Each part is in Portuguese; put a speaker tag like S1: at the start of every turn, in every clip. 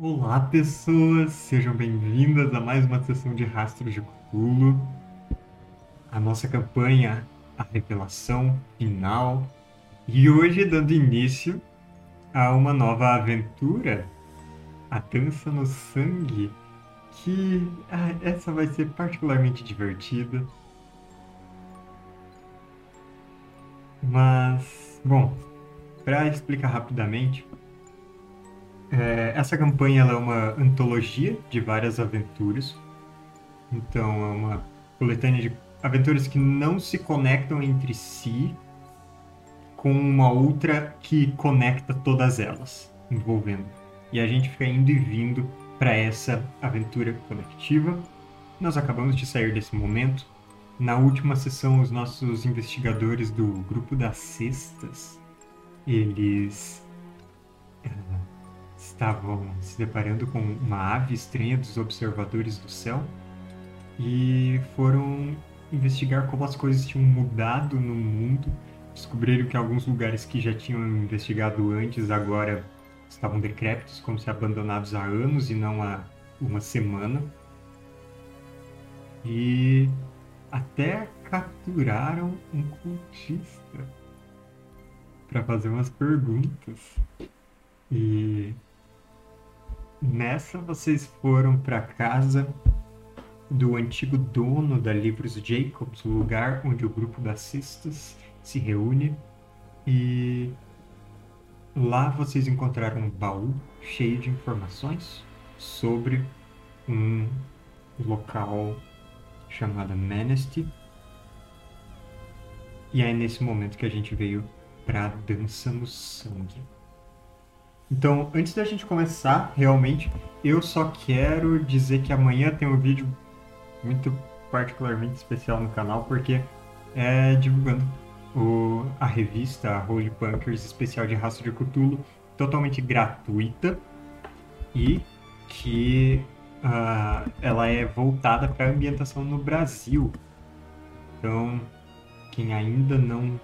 S1: Olá, pessoas! Sejam bem-vindas a mais uma sessão de Rastros de Cthulhu. A nossa campanha, a revelação final. E hoje, dando início a uma nova aventura, a Dança no Sangue, que ah, essa vai ser particularmente divertida. Mas, bom, para explicar rapidamente, é, essa campanha é uma antologia de várias aventuras. Então, é uma coletânea de aventuras que não se conectam entre si com uma outra que conecta todas elas, envolvendo. E a gente fica indo e vindo para essa aventura coletiva. Nós acabamos de sair desse momento. Na última sessão, os nossos investigadores do grupo das cestas, eles estavam se deparando com uma ave estranha dos observadores do céu e foram investigar como as coisas tinham mudado no mundo. Descobriram que alguns lugares que já tinham investigado antes agora estavam decrépitos, como se abandonados há anos e não há uma semana. E até capturaram um cultista para fazer umas perguntas. E Nessa, vocês foram para casa do antigo dono da Livros Jacobs, o lugar onde o grupo das cistas se reúne. E lá vocês encontraram um baú cheio de informações sobre um local chamado Manasty. E é nesse momento que a gente veio para a Dança no Sangue. Então, antes da gente começar, realmente, eu só quero dizer que amanhã tem um vídeo muito particularmente especial no canal, porque é divulgando o, a revista Holy Punkers especial de Rastro de Cthulhu, totalmente gratuita e que uh, ela é voltada para a ambientação no Brasil. Então, quem ainda não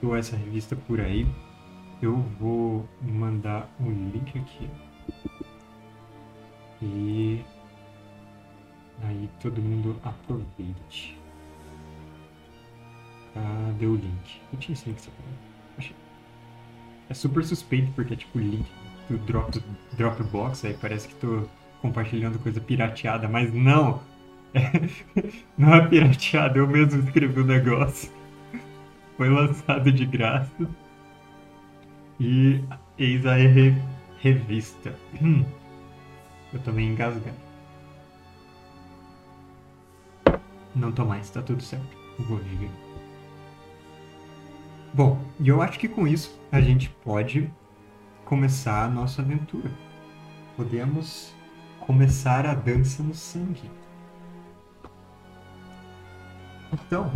S1: viu essa revista por aí, eu vou mandar um link aqui. E aí todo mundo aproveite. Cadê o link? Eu tinha esse link Achei. É super suspeito porque é tipo link do drop, Dropbox, aí parece que tô compartilhando coisa pirateada, mas não! É, não é pirateado, eu mesmo escrevi o negócio. Foi lançado de graça. E eis a re revista. Eu tô meio engasgado. Não tô mais, tá tudo certo. Vou ligar. Bom, e eu acho que com isso a gente pode começar a nossa aventura. Podemos começar a dança no sangue. Então,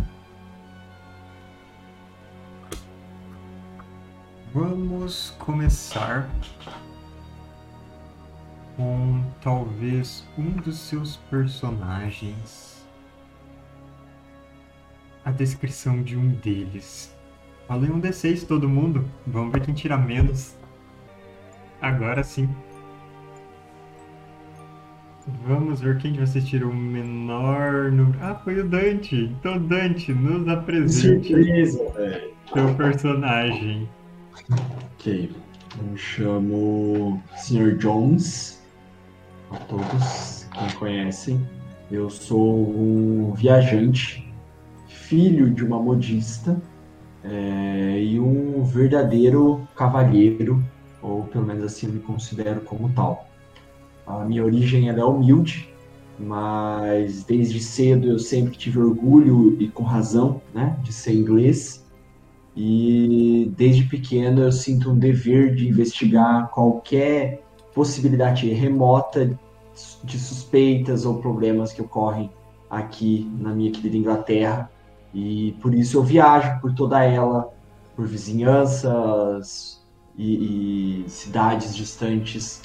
S1: Vamos começar com talvez um dos seus personagens. A descrição de um deles. Falei um D6 todo mundo. Vamos ver quem tira menos. Agora sim. Vamos ver quem de vocês tirou o menor número. Ah, foi o Dante. Então, Dante, nos apresente
S2: Surpresa, velho.
S1: seu personagem.
S2: Ok. Eu chamo Sr. Jones. A todos que me conhecem. Eu sou um viajante, filho de uma modista é, e um verdadeiro cavalheiro, ou pelo menos assim eu me considero como tal. A minha origem é humilde, mas desde cedo eu sempre tive orgulho e com razão né, de ser inglês e desde pequeno eu sinto um dever de investigar qualquer possibilidade remota de suspeitas ou problemas que ocorrem aqui na minha querida Inglaterra. E por isso eu viajo por toda ela, por vizinhanças e, e cidades distantes,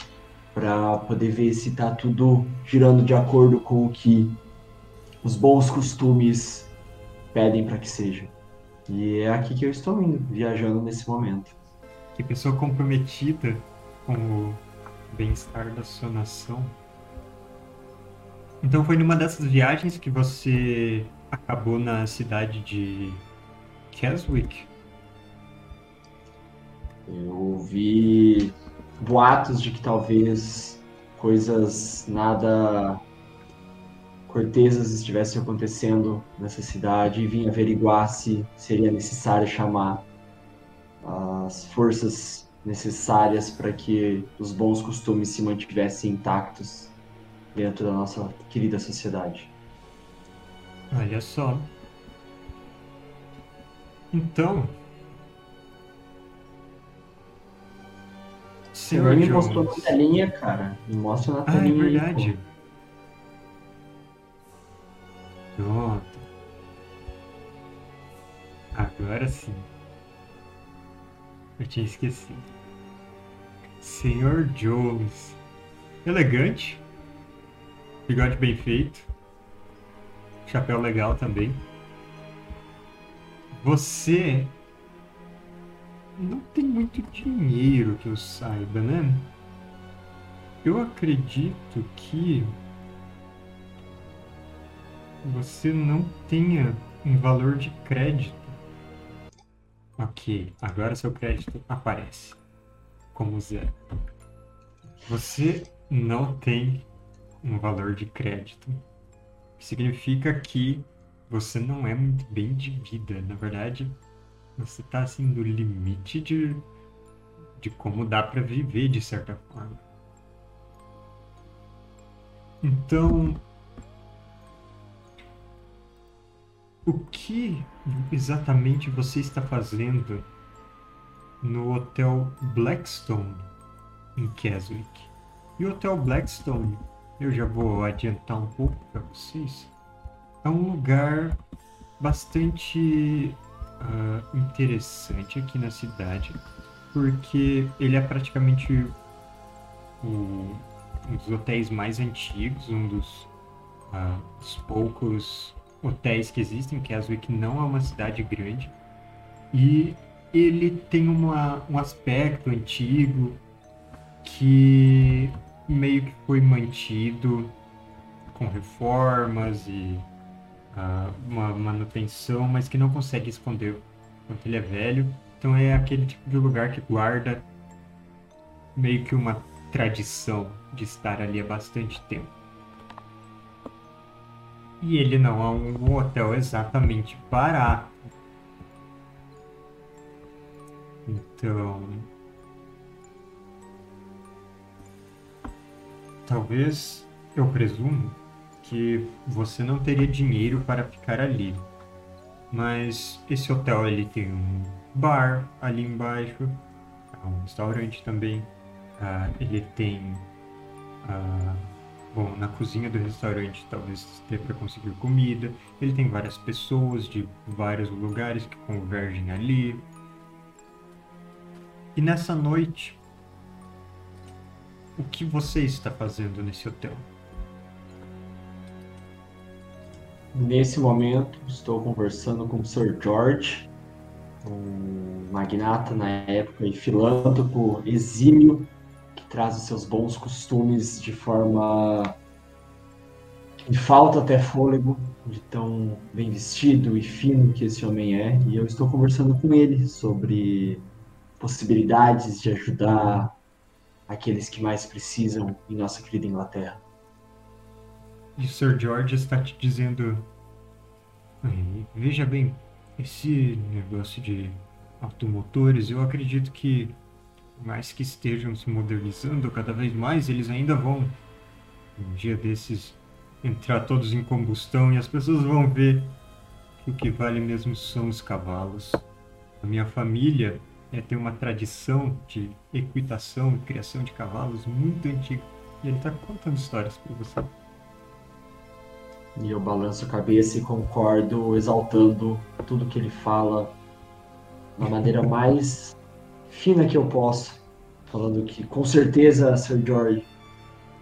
S2: para poder ver se está tudo girando de acordo com o que os bons costumes pedem para que seja. E é aqui que eu estou indo, viajando nesse momento.
S1: Que pessoa comprometida com o bem-estar da sua nação. Então foi numa dessas viagens que você acabou na cidade de Keswick?
S2: Eu ouvi boatos de que talvez coisas nada cortesas estivessem acontecendo nessa cidade e vim averiguar se seria necessário chamar as forças necessárias para que os bons costumes se mantivessem intactos dentro da nossa querida sociedade.
S1: Olha só. Então.
S2: Senhor Você me mostrou na telinha, cara. Me mostra na telinha.
S1: Ah, é verdade. Aí, Pronto. Agora sim. Eu tinha esquecido. Senhor Jones. Elegante. Bigode bem feito. Chapéu legal também. Você não tem muito dinheiro que eu saiba, né? Eu acredito que você não tenha um valor de crédito. Ok, agora seu crédito aparece como zero. Você não tem um valor de crédito. Significa que você não é muito bem de vida. Na verdade, você está assim no limite de, de como dá para viver de certa forma. Então, O que exatamente você está fazendo no Hotel Blackstone em Keswick? E o Hotel Blackstone, eu já vou adiantar um pouco para vocês, é um lugar bastante uh, interessante aqui na cidade, porque ele é praticamente o, um dos hotéis mais antigos, um dos, uh, dos poucos hotéis que existem, Keswick não é uma cidade grande, e ele tem uma, um aspecto antigo que meio que foi mantido com reformas e uh, uma manutenção, mas que não consegue esconder quanto ele é velho. Então é aquele tipo de lugar que guarda meio que uma tradição de estar ali há bastante tempo. E ele não é um hotel exatamente barato. Então. Talvez eu presumo que você não teria dinheiro para ficar ali. Mas esse hotel ele tem um bar ali embaixo, um restaurante também. Uh, ele tem uh, Bom, na cozinha do restaurante talvez dê para conseguir comida. Ele tem várias pessoas de vários lugares que convergem ali. E nessa noite, o que você está fazendo nesse hotel?
S2: Nesse momento, estou conversando com o Sir George, um magnata na época e filântropo exímio traz os seus bons costumes de forma que falta até fôlego de tão bem vestido e fino que esse homem é. E eu estou conversando com ele sobre possibilidades de ajudar aqueles que mais precisam em nossa querida Inglaterra.
S1: E o Sir George está te dizendo: veja bem, esse negócio de automotores, eu acredito que mais que estejam se modernizando cada vez mais, eles ainda vão, um dia desses, entrar todos em combustão e as pessoas vão ver que o que vale mesmo são os cavalos. A minha família é, tem uma tradição de equitação e criação de cavalos muito antiga. E ele está contando histórias para você.
S2: E eu balanço a cabeça e concordo, exaltando tudo que ele fala da maneira mais fina que eu posso, falando que com certeza, Sir George,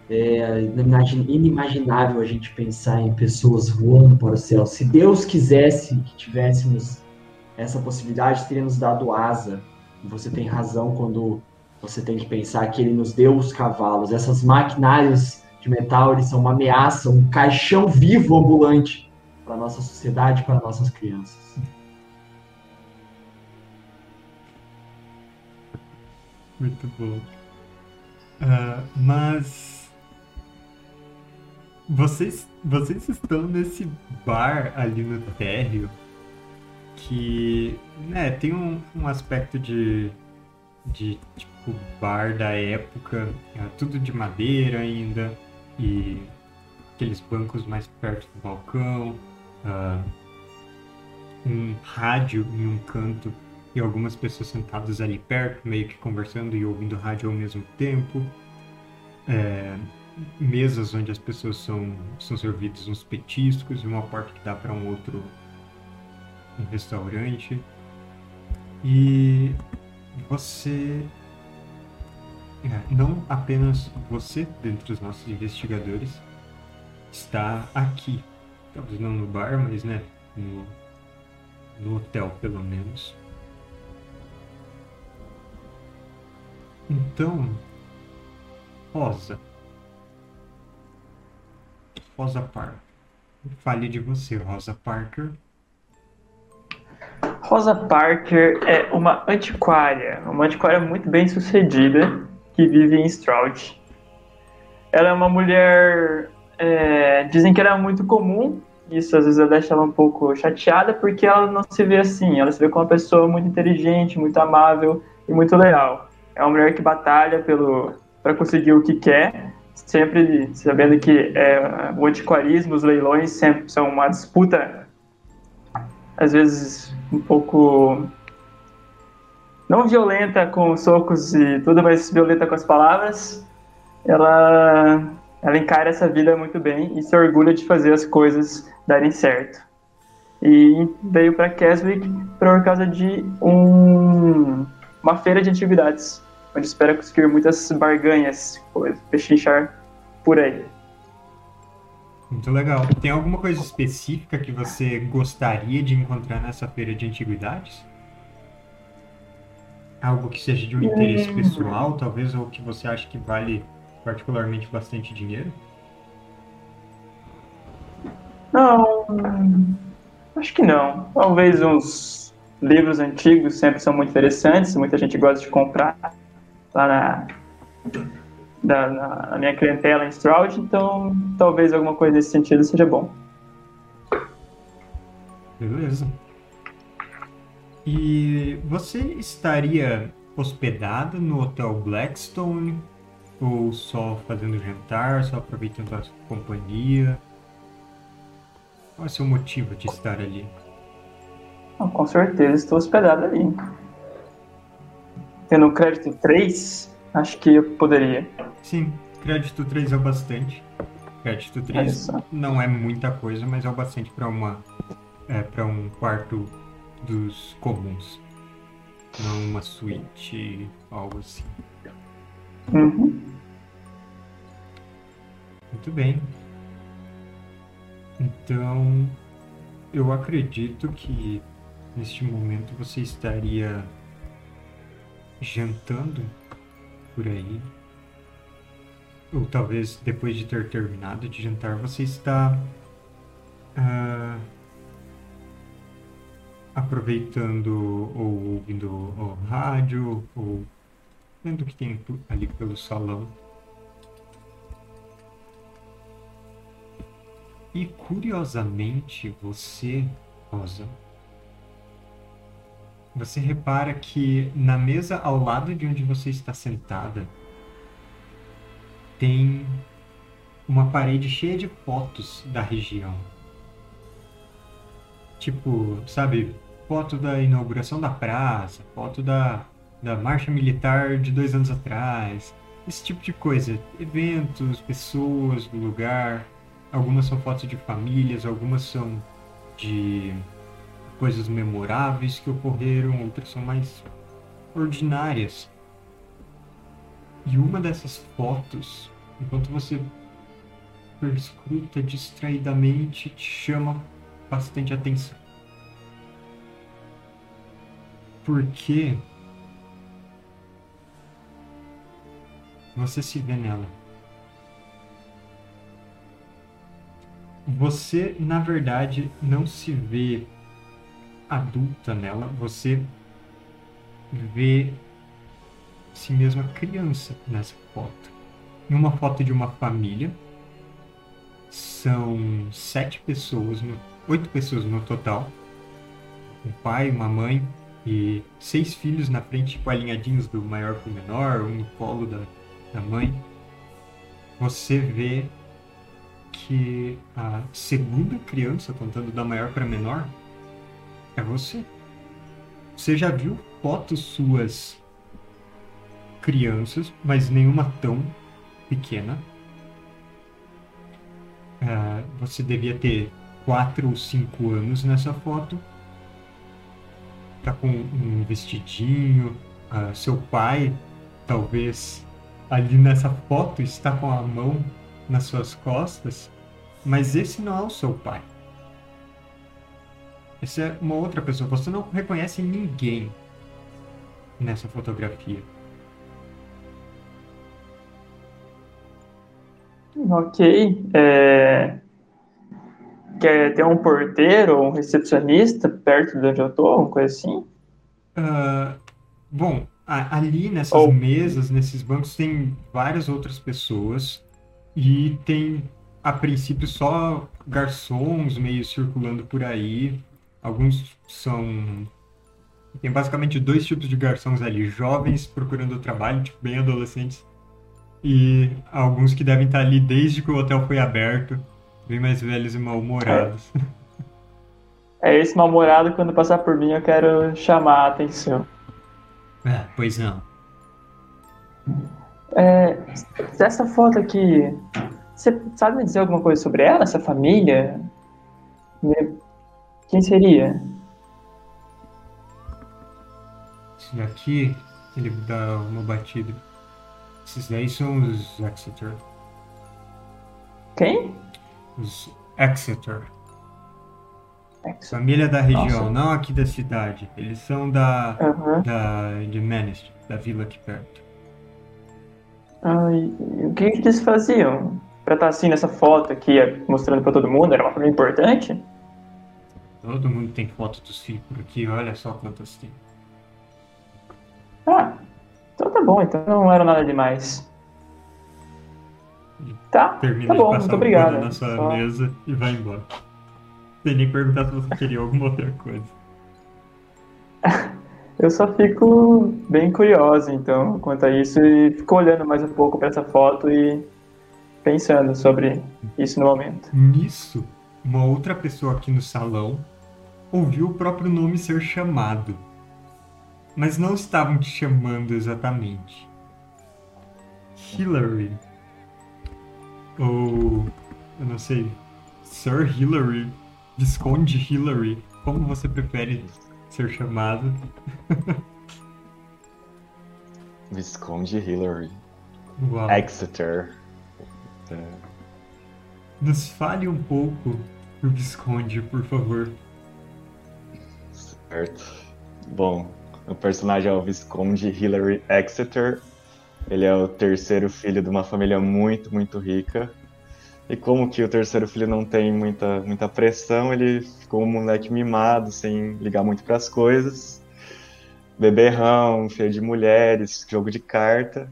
S2: é inimaginável a gente pensar em pessoas voando para o céu. Se Deus quisesse que tivéssemos essa possibilidade, teria nos dado asa. E você tem razão quando você tem que pensar que ele nos deu os cavalos. Essas maquinários de metal eles são uma ameaça, um caixão vivo ambulante para nossa sociedade, para nossas crianças.
S1: Muito bom. Uh, mas vocês, vocês estão nesse bar ali no térreo que né, tem um, um aspecto de, de tipo bar da época, é tudo de madeira ainda, e aqueles bancos mais perto do balcão, uh, um rádio em um canto e algumas pessoas sentadas ali perto, meio que conversando e ouvindo rádio ao mesmo tempo. É, mesas onde as pessoas são, são servidas uns petiscos e uma porta que dá para um outro um restaurante. E você. É, não apenas você, dentre os nossos investigadores, está aqui. Talvez não no bar, mas né, no, no hotel pelo menos. Então, Rosa. Rosa Parker. Fale de você, Rosa Parker.
S3: Rosa Parker é uma antiquária, uma antiquária muito bem sucedida que vive em Stroud. Ela é uma mulher, é, dizem que ela é muito comum, isso às vezes deixa ela um pouco chateada porque ela não se vê assim, ela se vê como uma pessoa muito inteligente, muito amável e muito leal é uma mulher que batalha pelo para conseguir o que quer, sempre sabendo que é, o antiquarismo, os leilões sempre são uma disputa, às vezes um pouco não violenta com socos e tudo, mas violenta com as palavras. Ela ela encara essa vida muito bem e se orgulha de fazer as coisas darem certo. E veio para Keswick por causa de um, uma feira de antiguidades onde espera conseguir muitas barganhas, pechinchar por aí.
S1: Muito legal. Tem alguma coisa específica que você gostaria de encontrar nessa feira de antiguidades? Algo que seja de um interesse hum. pessoal, talvez, ou que você acha que vale particularmente bastante dinheiro?
S3: Não, acho que não. Talvez uns livros antigos sempre são muito interessantes, muita gente gosta de comprar lá na, da, na, minha clientela em Stroud, então talvez alguma coisa nesse sentido seja bom.
S1: Beleza. E você estaria hospedada no Hotel Blackstone? Ou só fazendo jantar, só aproveitando a companhia? Qual é o seu motivo de estar ali?
S3: com certeza estou hospedado ali tendo crédito 3, acho que eu poderia.
S1: Sim, crédito 3 é o bastante. Crédito 3 é não é muita coisa, mas é o bastante para uma é, para um quarto dos comuns. Não uma suíte, algo assim.
S3: Uhum.
S1: Muito bem. Então, eu acredito que neste momento você estaria jantando por aí, ou talvez depois de ter terminado de jantar, você está uh, aproveitando ou ouvindo o rádio, ou vendo o que tem ali pelo salão. E curiosamente, você, Rosa, você repara que na mesa ao lado de onde você está sentada tem uma parede cheia de fotos da região. Tipo, sabe, foto da inauguração da praça, foto da, da marcha militar de dois anos atrás, esse tipo de coisa. Eventos, pessoas do lugar. Algumas são fotos de famílias, algumas são de coisas memoráveis que ocorreram, outras são mais ordinárias. E uma dessas fotos, enquanto você perscruta distraidamente, te chama bastante atenção. Porque Você se vê nela. Você, na verdade, não se vê adulta nela, você vê si mesma criança nessa foto. Em uma foto de uma família, são sete pessoas, no, oito pessoas no total. Um pai, uma mãe e seis filhos na frente, tipo alinhadinhos do maior para o menor, um no colo da, da mãe. Você vê que a segunda criança, contando da maior para menor, é você. Você já viu fotos suas crianças, mas nenhuma tão pequena. Uh, você devia ter 4 ou 5 anos nessa foto. Tá com um vestidinho. Uh, seu pai, talvez, ali nessa foto, está com a mão nas suas costas, mas esse não é o seu pai. Essa é uma outra pessoa. Você não reconhece ninguém nessa fotografia.
S3: Ok. É... Quer ter um porteiro ou um recepcionista perto de onde eu tô? Uma coisa assim?
S1: Uh, bom, ali nessas oh. mesas, nesses bancos, tem várias outras pessoas e tem, a princípio, só garçons meio circulando por aí. Alguns são. Tem basicamente dois tipos de garçons ali: jovens procurando trabalho, tipo, bem adolescentes, e alguns que devem estar ali desde que o hotel foi aberto, bem mais velhos e mal-humorados.
S3: É. é esse mal-humorado, quando passar por mim, eu quero chamar a atenção.
S1: É, pois não.
S3: É, essa foto aqui, você sabe me dizer alguma coisa sobre ela, essa família? Quem seria?
S1: Esse daqui, ele dá uma batida. Esses daí são os Exeter.
S3: Quem?
S1: Os Exeter. Exeter. Família da região, Nossa. não aqui da cidade. Eles são da, uhum. da de Manist, da vila aqui perto.
S3: Ai, o que, que eles faziam? Pra estar tá assim nessa foto aqui, mostrando pra todo mundo, era uma coisa importante?
S1: Todo mundo tem foto dos filhos por aqui, olha só quantas tem.
S3: Ah, então tá bom, então não era nada demais. Tá,
S1: Termina
S3: tá bom, muito obrigado.
S1: na sua só... mesa e vai embora. Sem nem perguntar se você queria alguma outra coisa.
S3: Eu só fico bem curiosa, então, quanto a isso, e fico olhando mais um pouco para essa foto e pensando sobre isso no momento.
S1: Nisso, uma outra pessoa aqui no salão ouviu o próprio nome ser chamado, mas não estavam te chamando exatamente. Hillary. Ou, eu não sei, Sir Hillary, Visconde Hillary, como você prefere ser chamado.
S4: Visconde Hillary.
S1: Uau.
S4: Exeter. É.
S1: Nos fale um pouco do Visconde, por favor.
S4: Certo. Bom, o personagem é o Visconde Hillary Exeter. Ele é o terceiro filho de uma família muito, muito rica. E como que o terceiro filho não tem muita, muita pressão, ele ficou um moleque mimado, sem ligar muito para as coisas. Beberrão, cheio de mulheres, jogo de carta.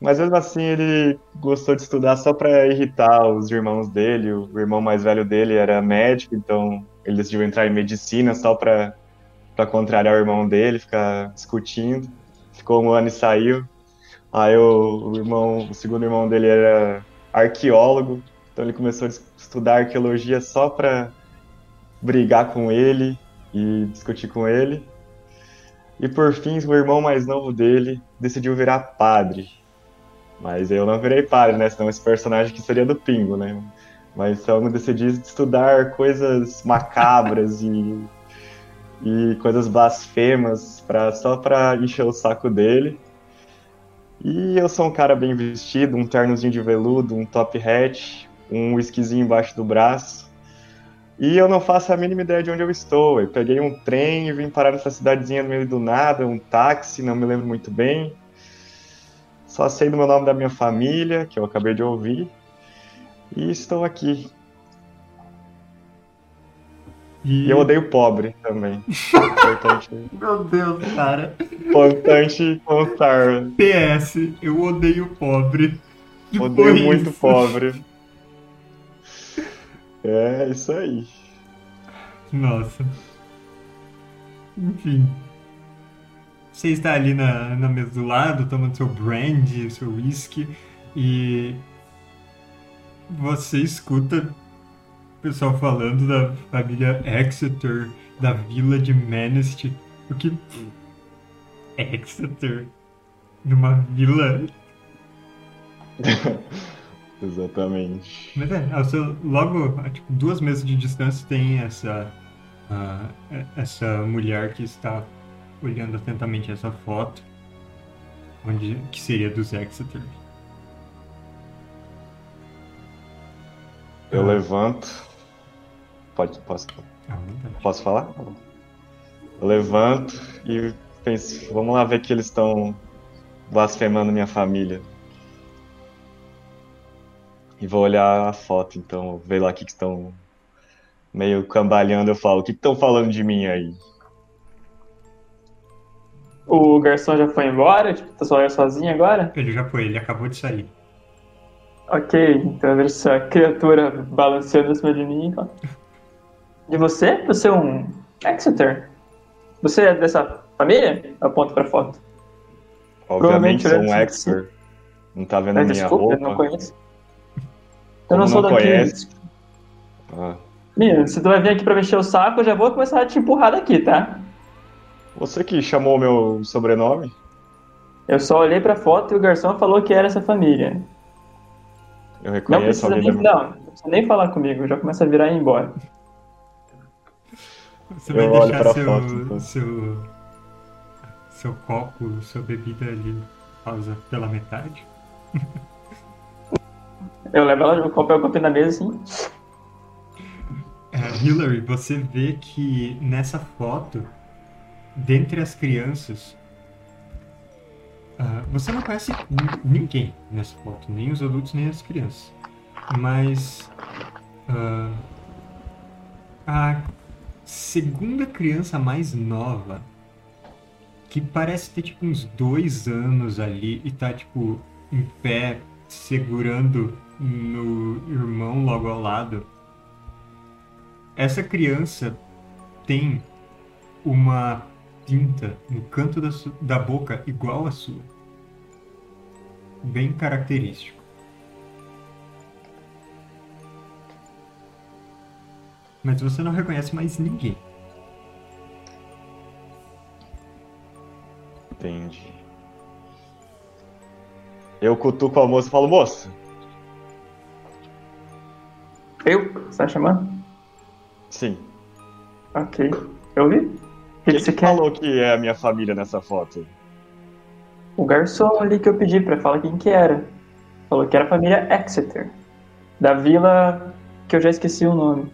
S4: Mas mesmo assim ele gostou de estudar só para irritar os irmãos dele. O irmão mais velho dele era médico, então ele decidiu entrar em medicina só para contrariar o irmão dele, ficar discutindo. Ficou um ano e saiu. Aí o, o irmão, o segundo irmão dele era arqueólogo, então ele começou a estudar arqueologia só para brigar com ele e discutir com ele. E por fim, o irmão mais novo dele decidiu virar padre. Mas eu não virei padre, né? Senão esse personagem que seria do Pingo, né? Mas então eu decidi estudar coisas macabras e, e coisas blasfemas pra, só para encher o saco dele. E eu sou um cara bem vestido, um ternozinho de veludo, um top hat, um whiskyzinho embaixo do braço. E eu não faço a mínima ideia de onde eu estou. Eu peguei um trem e vim parar nessa cidadezinha no meio do nada, um táxi, não me lembro muito bem. Só sei do meu nome da minha família, que eu acabei de ouvir. E estou aqui.
S1: E
S4: E eu odeio pobre também. Importante,
S1: Meu Deus, cara.
S4: importante contar.
S1: PS, eu odeio pobre. Que
S4: Odeio muito
S1: isso?
S4: pobre. É, isso aí.
S1: Nossa. Enfim. Você está ali na, na mesa do lado, tomando seu brandy, seu whisky, e você escuta o pessoal falando da família Exeter, da vila de Manist. O que. Exeter? Numa vila
S4: Exatamente.
S1: Mas é, ao seu- logo, a, tipo, duas mesas de distância tem essa, é- essa mulher que está olhando atentamente essa foto, onde, que seria dos Exeter.
S4: Eu levanto. Pode, posso, posso falar? Eu levanto e penso, vamos lá ver que eles estão blasfemando minha família. E vou olhar a foto, então, ver lá o que que estão meio cambaleando. Eu falo, o que estão falando de mim aí?
S3: O garçom já foi embora? Tipo, tá só eu sozinho agora?
S1: Ele já foi, ele acabou de sair.
S3: Ok, então eu vejo essa criatura balanceando acima de mim. ó. E você? Você é um Exeter? Você é dessa família? Eu aponto pra foto.
S4: Obviamente sou um
S3: olhando assim,
S4: expert. Não tá vendo
S3: Mas
S4: minha
S3: desculpa, eu
S4: roupa?
S3: não conheço. Eu
S4: Como
S3: não sou
S4: não
S3: daqui.
S4: conhece? Ah,
S3: Menino, se tu vai vir aqui pra mexer o saco, eu já vou começar a te empurrar daqui, tá?
S4: você que chamou meu sobrenome?
S3: Eu só olhei pra foto e o garçom falou que era essa família.
S4: Eu
S3: Não
S4: reconheço
S3: precisa
S4: alguém
S3: nem,
S4: da
S3: não, não precisa nem falar comigo, já começa a virar e ir embora.
S1: Você vai
S4: Eu olho
S1: deixar
S4: pra
S1: seu,
S4: foto, então.
S1: seu, seu copo, sua bebida ali pausa pela metade?
S3: Eu levo ela, eu coloco o copo na mesa assim.
S1: É, Hillary, você vê que nessa foto, dentre as crianças, ah, você não conhece ninguém nessa foto, nem os adultos nem as crianças. Mas ah, a segunda criança mais nova, que parece ter tipo uns dois anos ali e tá tipo em pé, segurando no irmão logo ao lado. Essa criança tem uma pinta no canto da, da boca igual a sua. Bem característico. Mas você não reconhece mais ninguém.
S4: Entendi. Eu cutuco a moça e falo, moça,
S3: Eu? Você tá chamando?
S4: sim.
S3: Ok. Eu vi.
S4: Quem
S3: que você
S4: que
S3: quer?
S4: falou que é a minha família nessa foto?
S3: O garçom ali que eu pedi pra falar quem que era. Falou que era a família Exeter. Da vila que eu já esqueci o nome.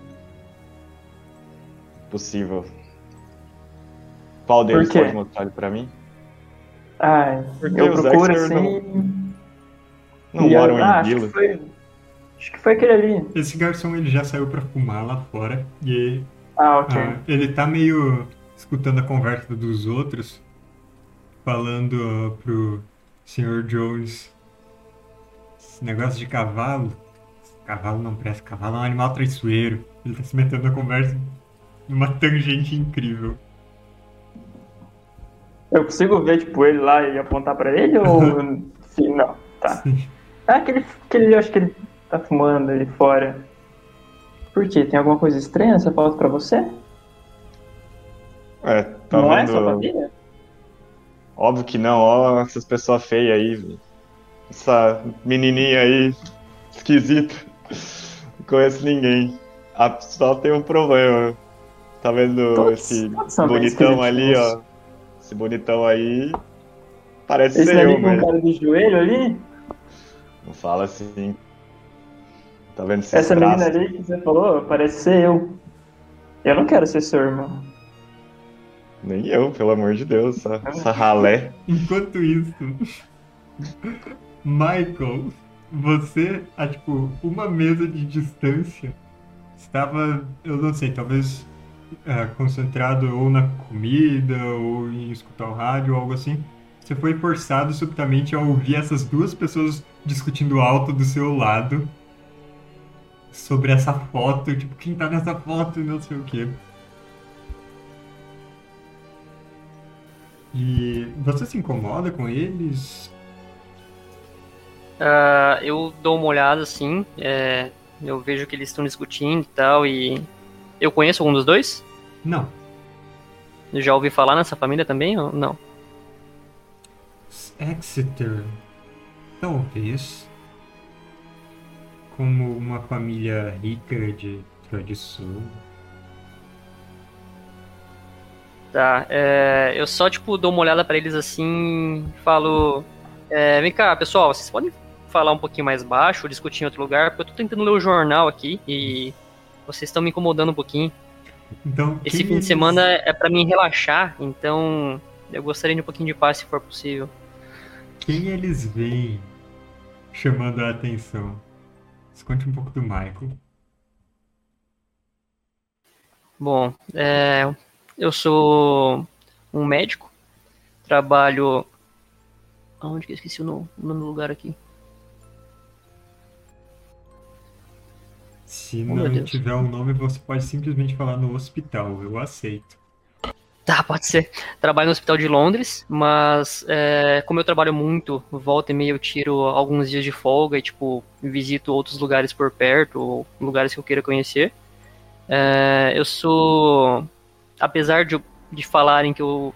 S4: Possível. Qual deles pode mostrar ele pra mim?
S3: Ai,
S4: Porque
S3: eu procuro
S4: Exeter
S3: assim.
S4: Não
S3: e eu-
S4: moram
S3: ah,
S4: em
S3: acho que
S4: vila.
S3: foi. Acho que foi aquele ali.
S1: Esse garçom ele já saiu pra fumar lá fora e
S3: Ah, ok.
S1: ah, ele tá meio escutando a conversa dos outros, falando pro Sr. Jones esse negócio de cavalo. Cavalo não presta, cavalo é um animal traiçoeiro. Ele tá se metendo na conversa numa tangente incrível.
S3: Eu consigo ver, tipo, ele lá e apontar pra ele ou. Sim, não. Tá.
S1: Sim.
S3: Ah, aquele, aquele. Acho que ele tá fumando ali fora. Por quê? Tem alguma coisa estranha nessa foto pra você?
S4: É, tá
S3: não é
S4: vendo?
S3: sua família?
S4: Óbvio que não, ó, essas pessoas feias aí. Essa menininha aí, esquisita. Não conheço ninguém. Ah, só tem um problema. Tá vendo
S3: Todos-
S4: esse
S3: todos
S4: bonitão ali, ó? Esse bonitão aí. Parece
S3: Esse
S4: ser
S3: ali
S4: eu,
S3: com o cara do joelho ali?
S4: Não fala assim. Tá vendo
S3: Essa menina
S4: traços?
S3: ali que você falou, parece ser eu. Eu não quero ser seu irmão.
S4: Nem eu, pelo amor de Deus. Essa, essa ralé.
S1: Enquanto isso, Michael, você a tipo uma mesa de distância estava, eu não sei, talvez é, concentrado ou na comida ou em escutar o rádio ou algo assim. Você foi forçado subitamente a ouvir essas duas pessoas discutindo alto do seu lado sobre essa foto, tipo, quem tá nessa foto e não sei o que. E você se incomoda com eles?
S5: Uh, eu dou uma olhada assim, é, eu vejo que eles estão discutindo e tal, e eu conheço algum dos dois?
S1: Não.
S5: Já ouvi falar nessa família também ou não?
S1: Exeter, talvez como uma família rica de tradição.
S5: Tá, é, eu só, tipo, dou uma olhada para eles assim, falo... É, vem cá, pessoal, vocês podem falar um pouquinho mais baixo ou discutir em outro lugar, porque eu tô tentando ler o jornal aqui e vocês estão me incomodando um pouquinho.
S1: Então,
S5: Esse fim eles... de semana é para mim relaxar, então eu gostaria de um pouquinho de paz se for possível.
S1: Quem eles veem chamando a atenção? conte um pouco do Michael.
S5: Bom, é, eu sou um médico, trabalho. Aonde que eu esqueci o nome, o nome do lugar aqui?
S1: Se oh, não tiver um nome, você pode simplesmente falar no hospital, eu aceito.
S5: Tá, pode ser. Trabalho no hospital de Londres, mas é, como eu trabalho muito, volta e meia eu tiro alguns dias de folga e, tipo, visito outros lugares por perto, ou lugares que eu queira conhecer. É, eu sou, apesar de, de falarem que eu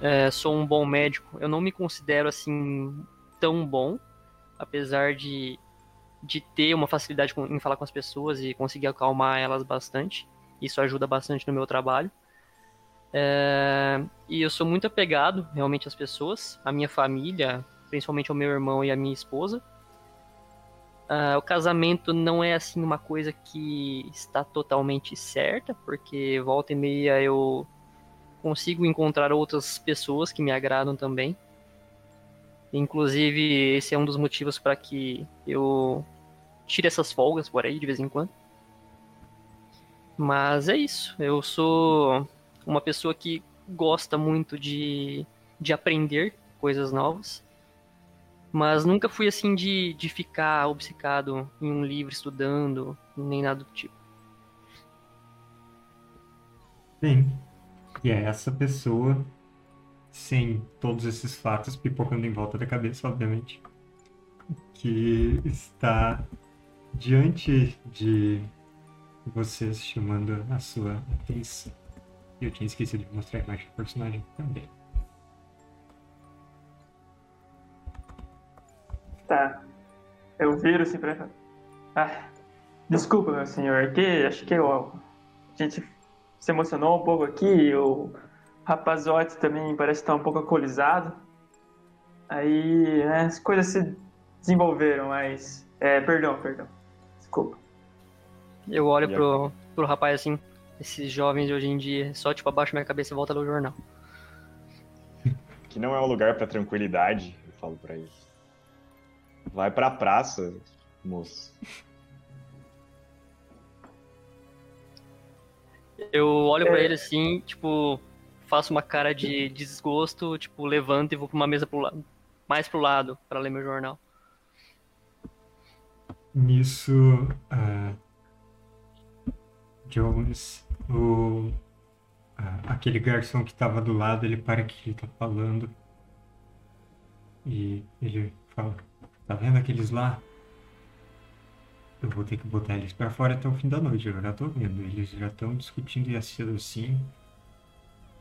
S5: é, sou um bom médico, eu não me considero, assim, tão bom, apesar de, de ter uma facilidade em falar com as pessoas e conseguir acalmar elas bastante. Isso ajuda bastante no meu trabalho. É, e eu sou muito apegado realmente às pessoas, à minha família, principalmente ao meu irmão e à minha esposa. Uh, o casamento não é assim uma coisa que está totalmente certa, porque volta e meia eu consigo encontrar outras pessoas que me agradam também. Inclusive, esse é um dos motivos para que eu tire essas folgas por aí de vez em quando. Mas é isso. Eu sou uma pessoa que gosta muito de, de aprender coisas novas, mas nunca fui assim de, de ficar obcecado em um livro estudando, nem nada do tipo.
S1: Sim. E é essa pessoa, sem todos esses fatos pipocando em volta da cabeça, obviamente, que está diante de vocês chamando a sua atenção. Eu tinha esquecido de mostrar a imagem do personagem também.
S3: Eu viro assim pra. Ah, desculpa, meu senhor, que acho que eu, a gente se emocionou um pouco aqui. O rapazote também parece estar um pouco alcoolizado. Aí né, as coisas se desenvolveram, mas. É, perdão, perdão. Desculpa.
S5: Eu olho pro, pro rapaz assim esses jovens de hoje em dia, só tipo abaixo minha cabeça e volta no jornal.
S4: Que não é um lugar para tranquilidade, eu falo para eles. Vai pra praça, moço.
S5: Eu olho para ele assim, tipo, faço uma cara de desgosto, tipo, levanto e vou pra uma mesa pro lado, mais pro lado, para ler meu jornal.
S1: Nisso, uh, Jones o, aquele garçom que estava do lado, ele para que ele tá falando. E ele fala, tá vendo aqueles lá? Eu vou ter que botar eles para fora até o fim da noite, eu já tô vendo. Eles já estão discutindo e assim.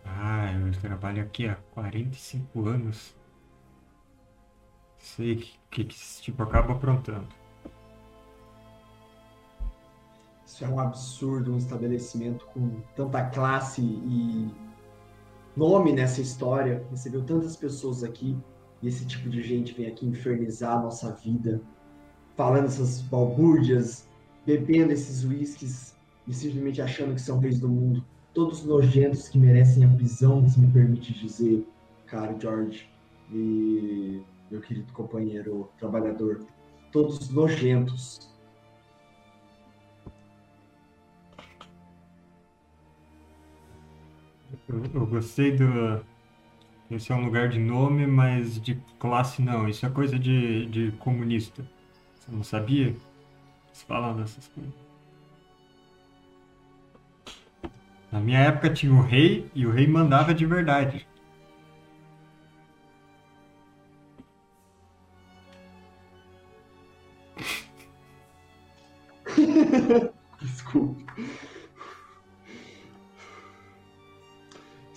S1: Ah, eu trabalho aqui há 45 anos. Sei que, que, que esse tipo acaba aprontando.
S2: Isso é um absurdo, um estabelecimento com tanta classe e nome nessa história. Recebeu tantas pessoas aqui e esse tipo de gente vem aqui infernizar a nossa vida, falando essas balbúrdias, bebendo esses uísques e simplesmente achando que são reis do mundo. Todos nojentos que merecem a prisão, se me permite dizer, caro George. E meu querido companheiro trabalhador. Todos nojentos.
S1: Eu, eu gostei do. Esse é um lugar de nome, mas de classe não. Isso é coisa de, de comunista. Você não sabia? Eles falam dessas coisas. Na minha época tinha o rei e o rei mandava de verdade.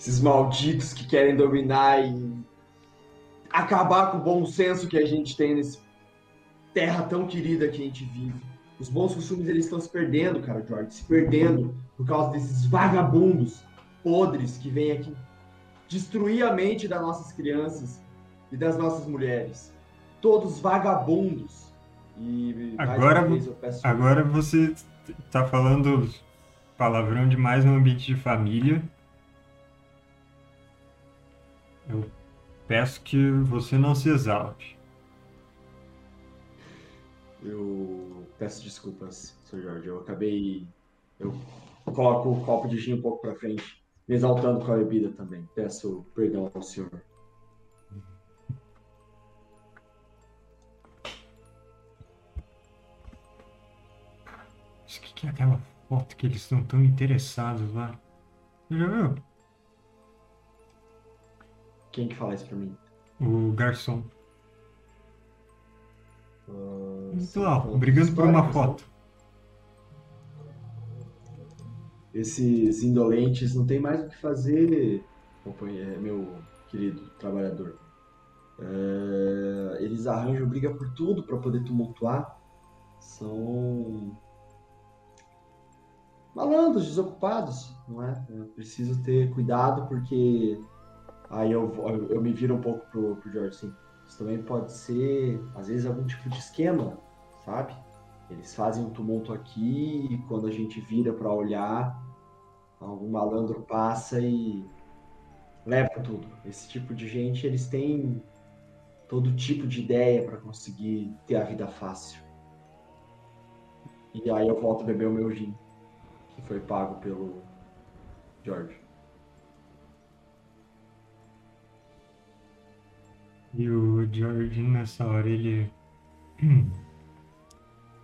S2: Esses malditos que querem dominar e acabar com o bom senso que a gente tem nesse terra tão querida que a gente vive. Os bons costumes eles estão se perdendo, cara, George, se perdendo por causa desses vagabundos podres que vêm aqui destruir a mente das nossas crianças e das nossas mulheres. Todos vagabundos. E
S1: Agora, agora você tá falando palavrão demais no ambiente de família. Eu peço que você não se exalte.
S2: Eu peço desculpas, Sr. Jorge. Eu acabei. Eu coloco o copo de gin um pouco pra frente, me exaltando com a bebida também. Peço perdão ao senhor.
S1: Isso que, que é aquela foto que eles estão tão interessados lá? Você já viu?
S2: Quem que fala isso pra mim?
S1: O garçom. Muito
S2: são
S1: lá,
S2: pontos
S1: brigando por uma foto.
S2: Esses indolentes não tem mais o que fazer, companheiro, meu querido trabalhador. É, eles arranjam briga por tudo para poder tumultuar. São malandros, desocupados, não é? Eu preciso ter cuidado porque aí eu, eu, me viro um pouco pro, pro Jorge assim. Isso também pode ser, às vezes, algum tipo de esquema, sabe? Eles fazem um tumulto aqui e quando a gente vira para olhar, algum malandro passa e leva tudo. Esse tipo de gente, eles têm todo tipo de ideia para conseguir ter a vida fácil. E aí eu volto a beber o meu gin, que foi pago pelo George.
S1: E o George, nessa hora, ele.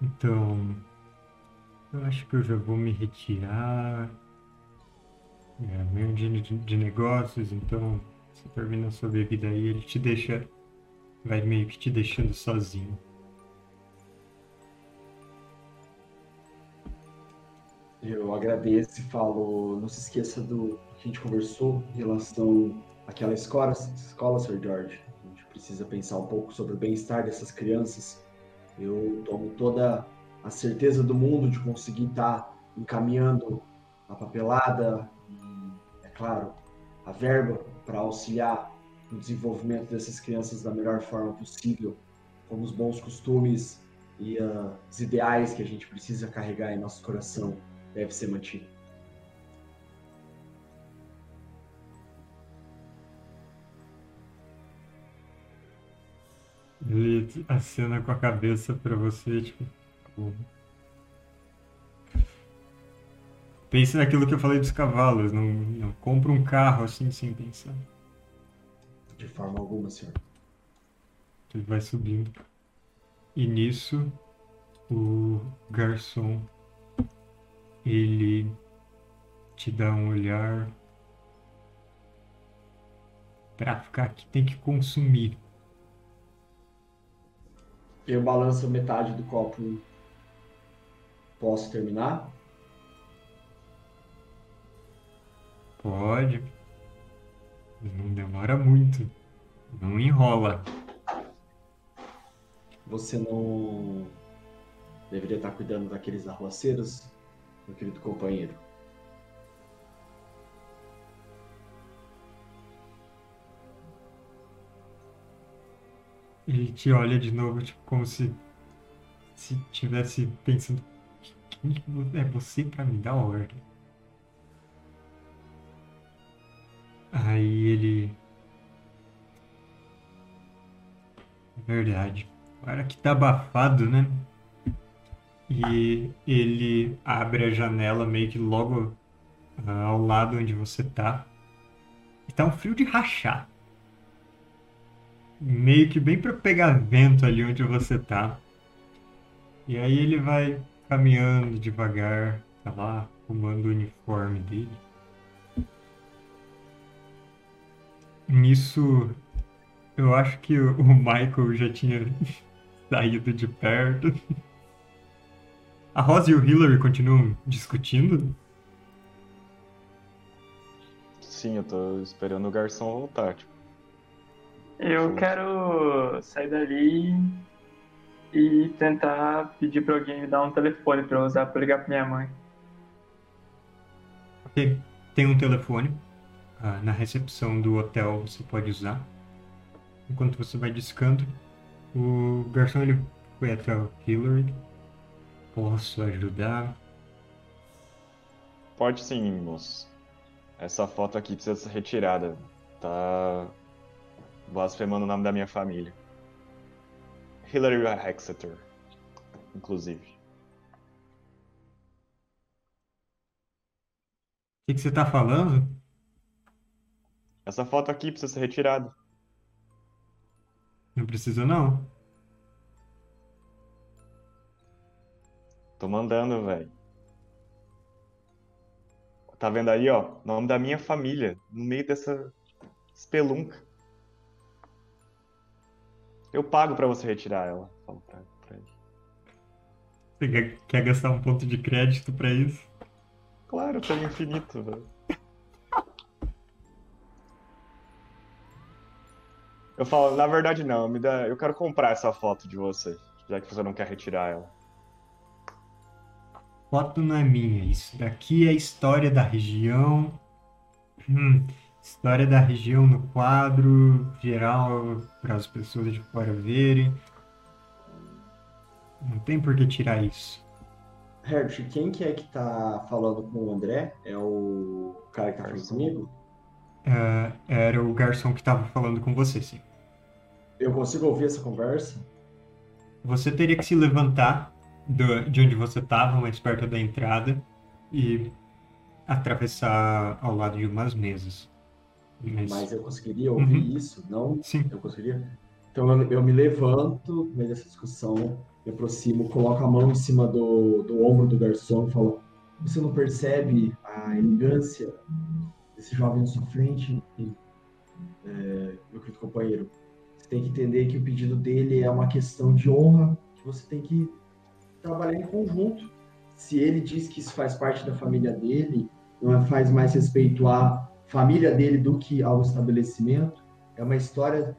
S1: Então. Eu acho que eu já vou me retirar. É meio de, de negócios, então. Você termina a sua bebida aí, ele te deixa. Vai meio que te deixando sozinho.
S2: Eu agradeço e falo, não se esqueça do que a gente conversou em relação àquela escola, escola, Sr. George. Precisa pensar um pouco sobre o bem-estar dessas crianças. Eu tomo toda a certeza do mundo de conseguir estar encaminhando a papelada e, é claro, a verba para auxiliar no desenvolvimento dessas crianças da melhor forma possível, com os bons costumes e ah, os ideais que a gente precisa carregar em nosso coração deve ser mantido.
S1: Ele acena com a cabeça pra você, tipo. "Tá bom." Pense naquilo que eu falei dos cavalos, não, não compra um carro assim sem pensar.
S2: De forma alguma, senhor.
S1: Ele vai subindo. E nisso, o garçom ele te dá um olhar pra ficar aqui tem que consumir.
S2: Eu balanço metade do copo. Posso terminar?
S1: Pode. Não demora muito. Não enrola.
S2: Você não deveria estar cuidando daqueles arruaceiros, meu querido companheiro?
S1: Ele te olha de novo, tipo, como se se tivesse pensando é você pra me dar ordem. Aí ele Verdade. Agora que tá abafado, né? E ele abre a janela meio que logo ah, ao lado onde você tá. E tá um frio de rachar. Meio que bem pra pegar vento ali onde você tá. E aí ele vai caminhando devagar, tá lá, arrumando o uniforme dele. Nisso, eu acho que o o Michael já tinha saído de perto. A Rosa e o Hillary continuam discutindo.
S4: Sim, eu tô esperando o garçom voltar. Tipo,
S3: Eu
S4: Sim.
S3: quero sair dali e tentar pedir pra alguém me dar um telefone pra eu usar pra ligar pra minha mãe.
S1: Ok, tem um telefone ah, na recepção do hotel, você pode usar. Enquanto você vai discando, o garçom ele foi até o Hillary. Posso ajudar?
S4: Pode sim, moço. Essa foto aqui precisa ser retirada. Tá blasfemando o nome da minha família. Hillary Exeter, inclusive.
S1: O que, que você tá falando?
S4: Essa foto aqui precisa ser retirada.
S1: Não precisa não.
S4: Tô mandando, velho. Tá vendo aí, ó? Nome da minha família, no meio dessa espelunca. Eu pago pra você retirar ela. Falo pra, pra ele.
S1: Você quer, quer gastar um ponto de crédito pra isso?
S4: Claro, eu tenho infinito, velho. Eu falo, na verdade não, me dá, eu quero comprar essa foto de você, já que você não quer retirar ela.
S1: Foto não é minha. Isso daqui é história da região. Hum, história da região no quadro geral para as pessoas de fora verem. Não tem por que tirar isso.
S2: Herbert, quem que é que tá falando com o André? É o cara que tá falando comigo?
S1: Ah, era o garçom que estava falando com você, sim.
S2: Eu consigo ouvir essa conversa?
S1: Você teria que se levantar do- de onde você estava, mais perto da entrada, e atravessar ao lado de umas mesas. Mas,
S2: Mas eu conseguiria ouvir
S1: Uhum.
S2: isso? Não?
S1: sim,
S2: Eu conseguiria? Então eu, eu me levanto no meio dessa discussão, me aproximo, coloco a mão em cima do, do ombro do garçom e falo: Você não percebe a elegância desse jovem à sua frente? É, meu querido companheiro, você tem que entender que o pedido dele é uma questão de honra que você tem que trabalhar em conjunto. Se ele diz que isso faz parte da família dele, não é- faz mais respeito à família dele do que ao estabelecimento, é uma história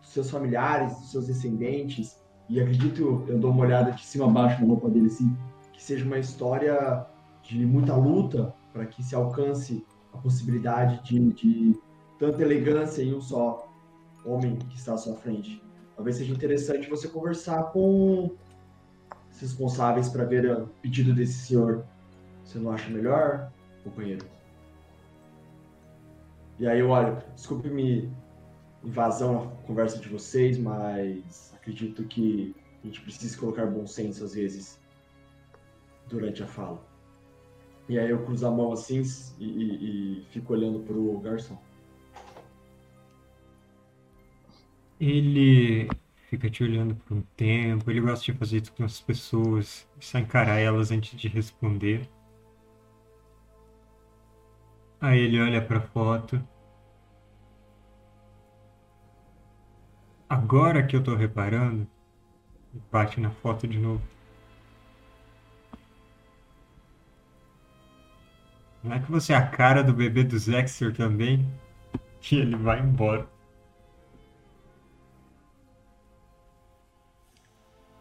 S2: dos seus familiares, dos seus descendentes, e acredito, eu dou uma olhada de cima a baixo na roupa dele, assim, que seja uma história de muita luta para que se alcance a possibilidade de, de tanta elegância em um só homem que está à sua frente. Talvez seja interessante você conversar com os responsáveis para ver o pedido desse senhor. Você não acha melhor, companheiro? E aí eu olho, desculpe-me invasão na conversa de vocês, mas acredito que a gente precisa colocar bom senso às vezes durante a fala. E aí eu cruzo a mão assim e, e- e fico olhando pro garçom.
S1: Ele fica te olhando por um tempo, ele gosta de fazer isso com as pessoas, só encarar elas antes de responder. Aí ele olha pra foto. Agora que eu tô reparando, bate na foto de novo. Não é que você é a cara do bebê do Zexter também? E ele vai embora.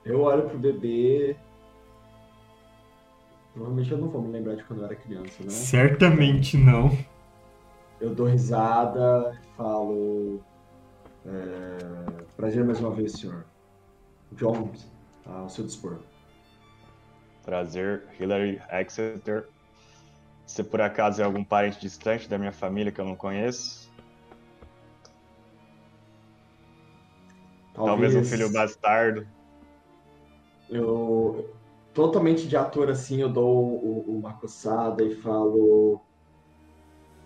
S2: Eu olho pro bebê. Provavelmente eu não vou me lembrar de quando eu era criança, né?
S1: Certamente não.
S2: Eu dou risada e falo. é, Prazer mais uma vez, senhor. Jones, ao seu dispor.
S4: Prazer, Hillary Exeter. Se por acaso é algum parente distante da minha família que eu não conheço, Talvez um filho bastardo.
S2: Eu, totalmente de ator assim, eu dou uma coçada e falo.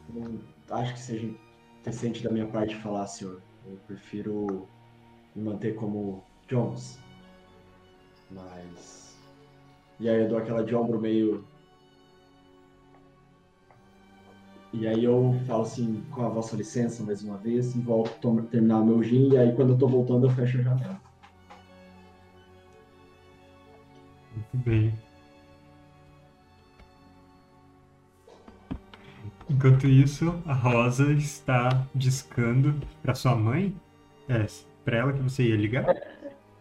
S2: "Não acho que seja decente da minha parte falar, senhor. Eu prefiro me manter como Jones. Mas. E aí eu dou aquela de ombro meio. E aí eu falo assim, com a vossa licença mais uma vez, e volto terminar meu gin, e aí quando eu tô voltando eu fecho a janela.
S1: Bem. Enquanto isso, a Rosa está discando para sua mãe. É, para ela que você ia ligar?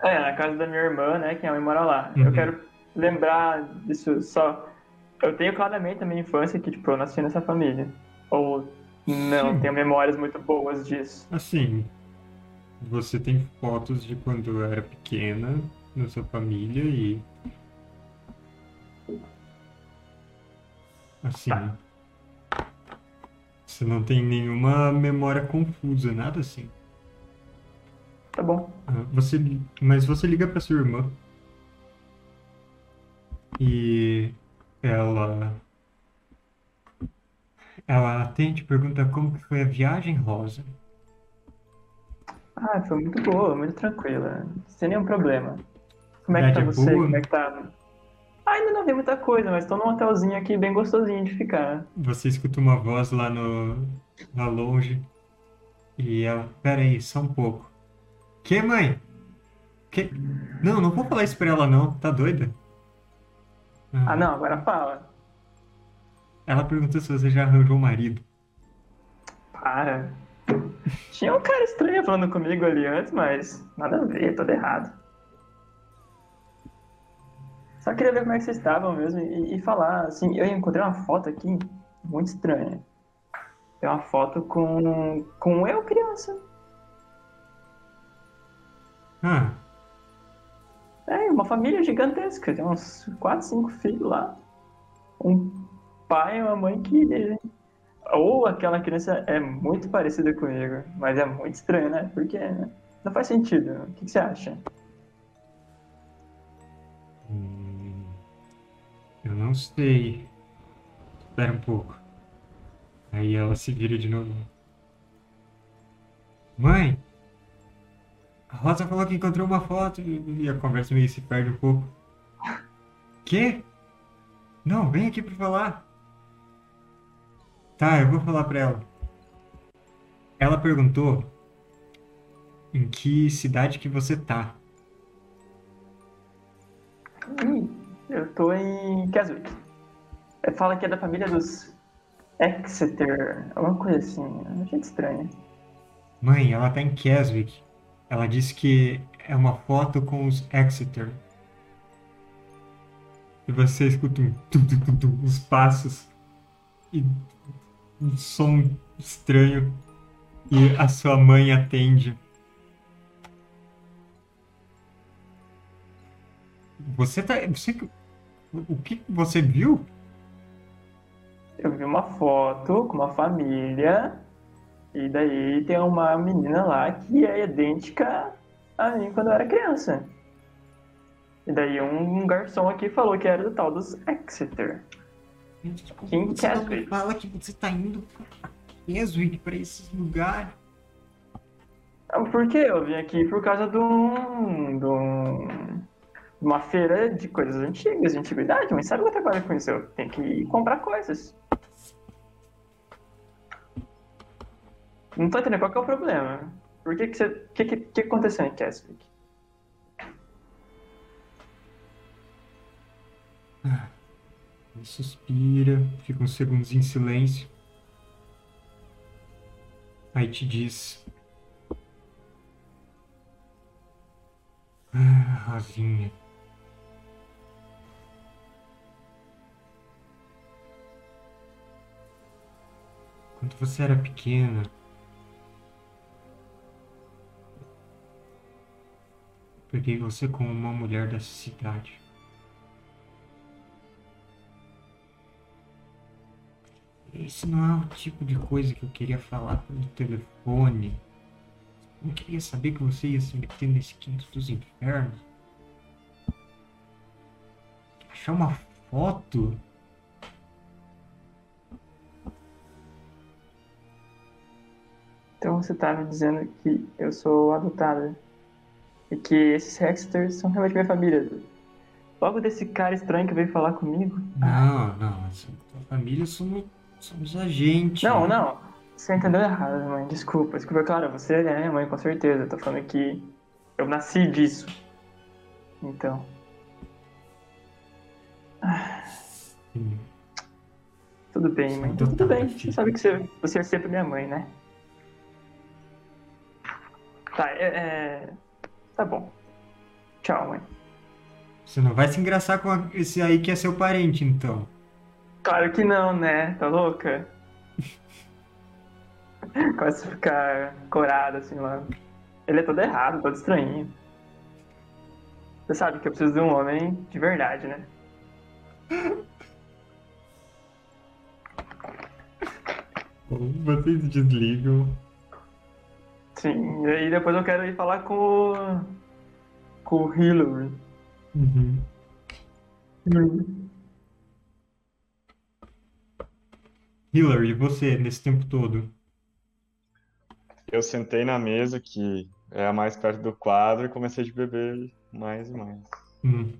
S3: É, na casa da minha irmã, né, que a mãe mora lá.
S1: Uhum.
S3: Eu quero lembrar disso só. Eu tenho claramente a minha infância que, tipo, eu nasci nessa família. Ou não,
S1: Sim.
S3: tenho memórias muito boas disso.
S1: Assim, você tem fotos de quando era pequena na sua família e. Assim. Você não tem nenhuma memória confusa, nada assim.
S3: Tá bom.
S1: Ah, Você, mas você liga para sua irmã e ela ela atende e pergunta como que foi a viagem, Rosa.
S3: Ah, foi muito boa, muito tranquila. Sem nenhum problema. Como é que tá
S1: é
S3: você?
S1: boa?
S3: Como é que tá? Ah, ainda não vi muita coisa, mas tô num hotelzinho aqui bem gostosinho de ficar.
S1: Você escuta uma voz lá no lá longe e ela, pera aí, só um pouco. Que, mãe? Que? Não, não vou falar isso pra ela não, tá doida?
S3: Ah, não, agora fala.
S1: Ela perguntou se você já arranjou um marido.
S3: Para. Tinha um cara estranho falando comigo ali antes, mas nada a ver, tudo errado. Só queria ver como é que vocês estavam mesmo e, e falar, assim, eu encontrei uma foto aqui muito estranha. É uma foto com, com eu criança.
S1: Ah,
S3: É, uma família gigantesca, tem uns 4, 5 filhos lá. Um pai e uma mãe que. Ou aquela criança é muito parecida comigo, mas é muito estranho, né? Porque né? não faz sentido. O que, que você acha?
S1: Hum, eu não sei. Espera um pouco. Aí ela se vira de novo. Mãe! A Rosa falou que encontrou uma foto e a conversa meio se perde um pouco. Quê? Não, vem aqui pra falar. Tá, eu vou falar pra ela. Ela perguntou em que cidade que você tá.
S3: Ih, eu tô em Keswick. É, Fala que é da família dos Exeter, alguma coisa assim. É gente estranha.
S1: Mãe, ela tá em Keswick. Ela disse que é uma foto com os Exeter. E você escuta um tum, tum, tum, tum, passos e um som estranho. E a sua mãe atende. Você tá. Você, o que você viu?
S3: Eu vi uma foto com uma família, e daí tem uma menina lá que é idêntica a mim quando eu era criança. E daí um garçom aqui falou que era do tal dos Exeter. Quem
S1: você não
S3: Keswick?
S1: fala que você tá indo pra Keswick, pra esses lugares.
S3: Por quê? Eu vim aqui por causa de um. de um- uma feira de coisas antigas, de antiguidade, mas sabe o que eu trabalho com isso? Eu tenho que comprar coisas. Não tô entendendo qual é o problema. Por que que você. O que, que, que aconteceu em Keswick?
S1: Ele suspira, fica uns segundos em silêncio. Aí te diz. Ah, Rosinha. Quando você era pequena, peguei você como uma mulher dessa cidade. Esse não é o tipo de coisa que eu queria falar pelo telefone. Não queria saber que você ia se meter nesse quinto dos infernos. Achar uma foto?
S3: Então você tá me dizendo que eu sou adotada. E que esses Hexters são realmente minha família. Logo desse cara estranho que veio falar comigo.
S1: Não, não. Tua família somos, somos a gente.
S3: Não, não. Você entendeu errado, mãe. Desculpa. Desculpa, claro, você é minha mãe, com certeza. Eu tô falando que eu nasci disso. Então.
S1: Sim.
S3: Tudo bem, mãe. Tudo bem. Você sabe que você, você é sempre minha mãe, né? Tá, é, é... Tá bom. Tchau, mãe.
S1: Você não vai se engraçar com esse aí que é seu parente, então.
S3: Claro que não, né? Tá louca? A ficar corado assim lá. Ele é todo errado, todo estranho. Você sabe que eu preciso de um homem de verdade, né?
S1: Vocês desligam.
S3: Sim, e aí depois eu quero ir falar com o. com o Hillary.
S1: Uhum. Hillary, você, nesse tempo todo?
S4: Eu sentei na mesa, que é a mais perto do quadro, e comecei a beber mais e mais.
S1: Hum.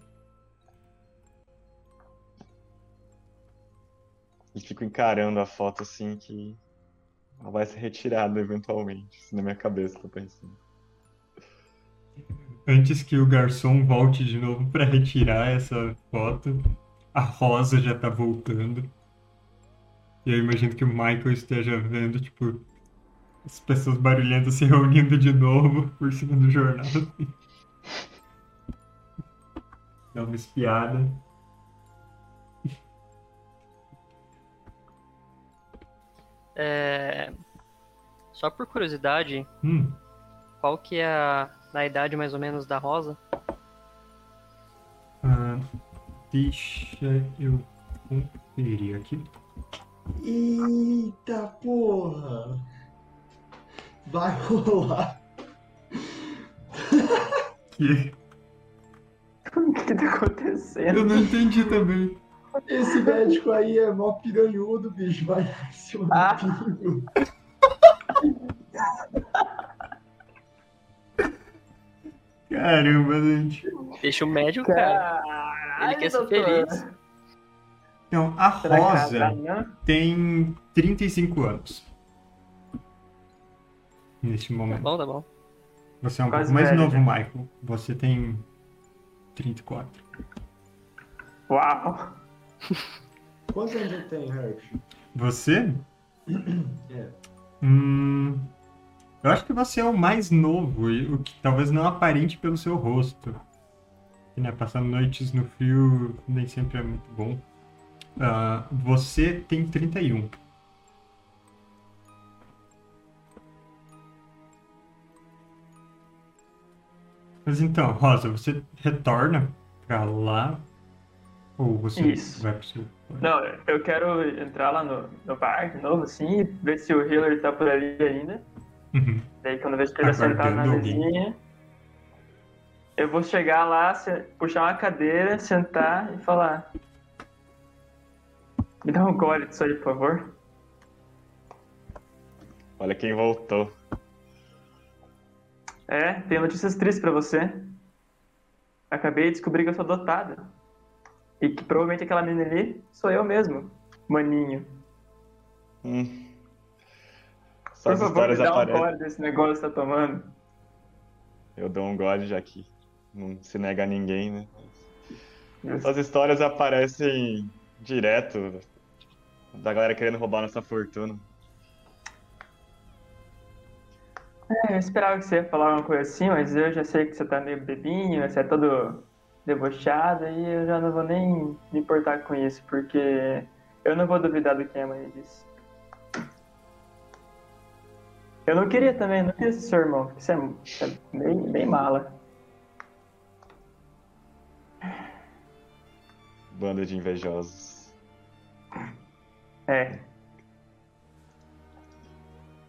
S4: E fico encarando a foto assim que ela vai ser retirada eventualmente. Assim, na minha cabeça, tô pensando.
S1: Antes que o garçom volte de novo pra retirar essa foto, a Rosa já tá voltando. E eu imagino que o Michael esteja vendo, tipo, as pessoas barulhentas se reunindo de novo por cima do jornal. Dá uma espiada.
S5: É, Só por curiosidade,
S1: Hum,
S5: qual que é a, a idade mais ou menos da Rosa?
S1: ah, deixa eu conferir aqui.
S2: Eita porra! Vai rolar.
S1: Que
S3: O que tá acontecendo?
S1: eu não entendi também.
S2: Esse médico aí é mó piranhudo, bicho. Vai cima do
S3: Ah.
S1: Caramba, gente.
S5: Deixa o médico, cara.
S3: Caralho,
S5: Ele quer ser feliz.
S1: Então, a
S3: que
S1: Rosa
S3: não?
S1: tem 35 anos. Neste
S5: Tá
S1: momento.
S5: bom, tá bom.
S1: Você é um
S3: Quase
S1: pouco mais
S3: velho,
S1: novo,
S3: né?
S1: Michael. Você tem 34.
S3: Uau!
S2: Quantos anos ele tem, Herb?
S1: Você?
S2: É.
S1: Hum, eu acho que você é o mais novo, e o que talvez não aparente pelo seu rosto. E, né, passar noites no frio nem sempre é muito bom. Ah, você tem 31. Mas então, Rosa, você retorna pra lá? Ou você
S3: Isso.
S1: vai pro seu.
S3: Não, eu quero entrar lá no, no bar de novo, assim, e ver se o Hillary tá por ali ainda.
S1: Uhum.
S3: Daí quando eu vejo que ele tá sentado na mesinha, eu vou chegar lá, se- puxar uma cadeira, sentar e falar. Me dá um gole disso aí, por favor.
S4: Olha quem voltou.
S3: É, tenho notícias tristes pra você. Acabei de descobrir que eu sou adotada. E que provavelmente aquela menina ali sou eu mesmo, maninho.
S4: Hum.
S3: Por
S4: Essas
S3: favor, me dá um
S4: aparecem.
S3: gole desse negócio que tá tomando.
S4: Eu dou um gole já que não se nega a ninguém, né? Essas histórias aparecem direto da galera querendo roubar nossa fortuna.
S3: É, eu esperava que você ia falar uma coisa assim, mas eu já sei que você tá meio bebinho, você é todo debochado e eu já não vou nem me importar com isso, porque eu não vou duvidar do que a mãe disse. Eu não queria também, não queria ser seu irmão, porque você é, você é bem, bem mala.
S4: Banda de invejosos.
S3: É.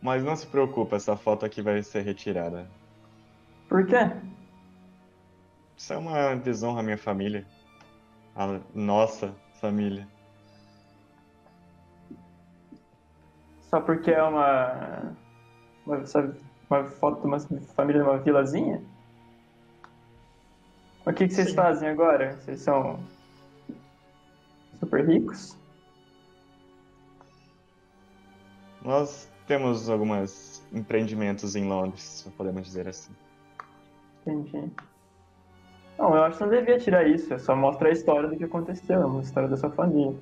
S4: Mas não se preocupe, essa foto aqui vai ser retirada.
S3: Por quê?
S4: Isso é uma desonra à minha família. A nossa família.
S3: Só porque é uma. Uma, sabe, uma foto de uma família de uma vilazinha? O que, que vocês
S4: Sim.
S3: fazem agora? Vocês são. super ricos?
S4: Nós temos alguns empreendimentos em Londres, se podemos dizer assim.
S3: Entendi. Não, eu acho que não devia tirar isso, é só mostrar a história do que aconteceu, a história da sua família.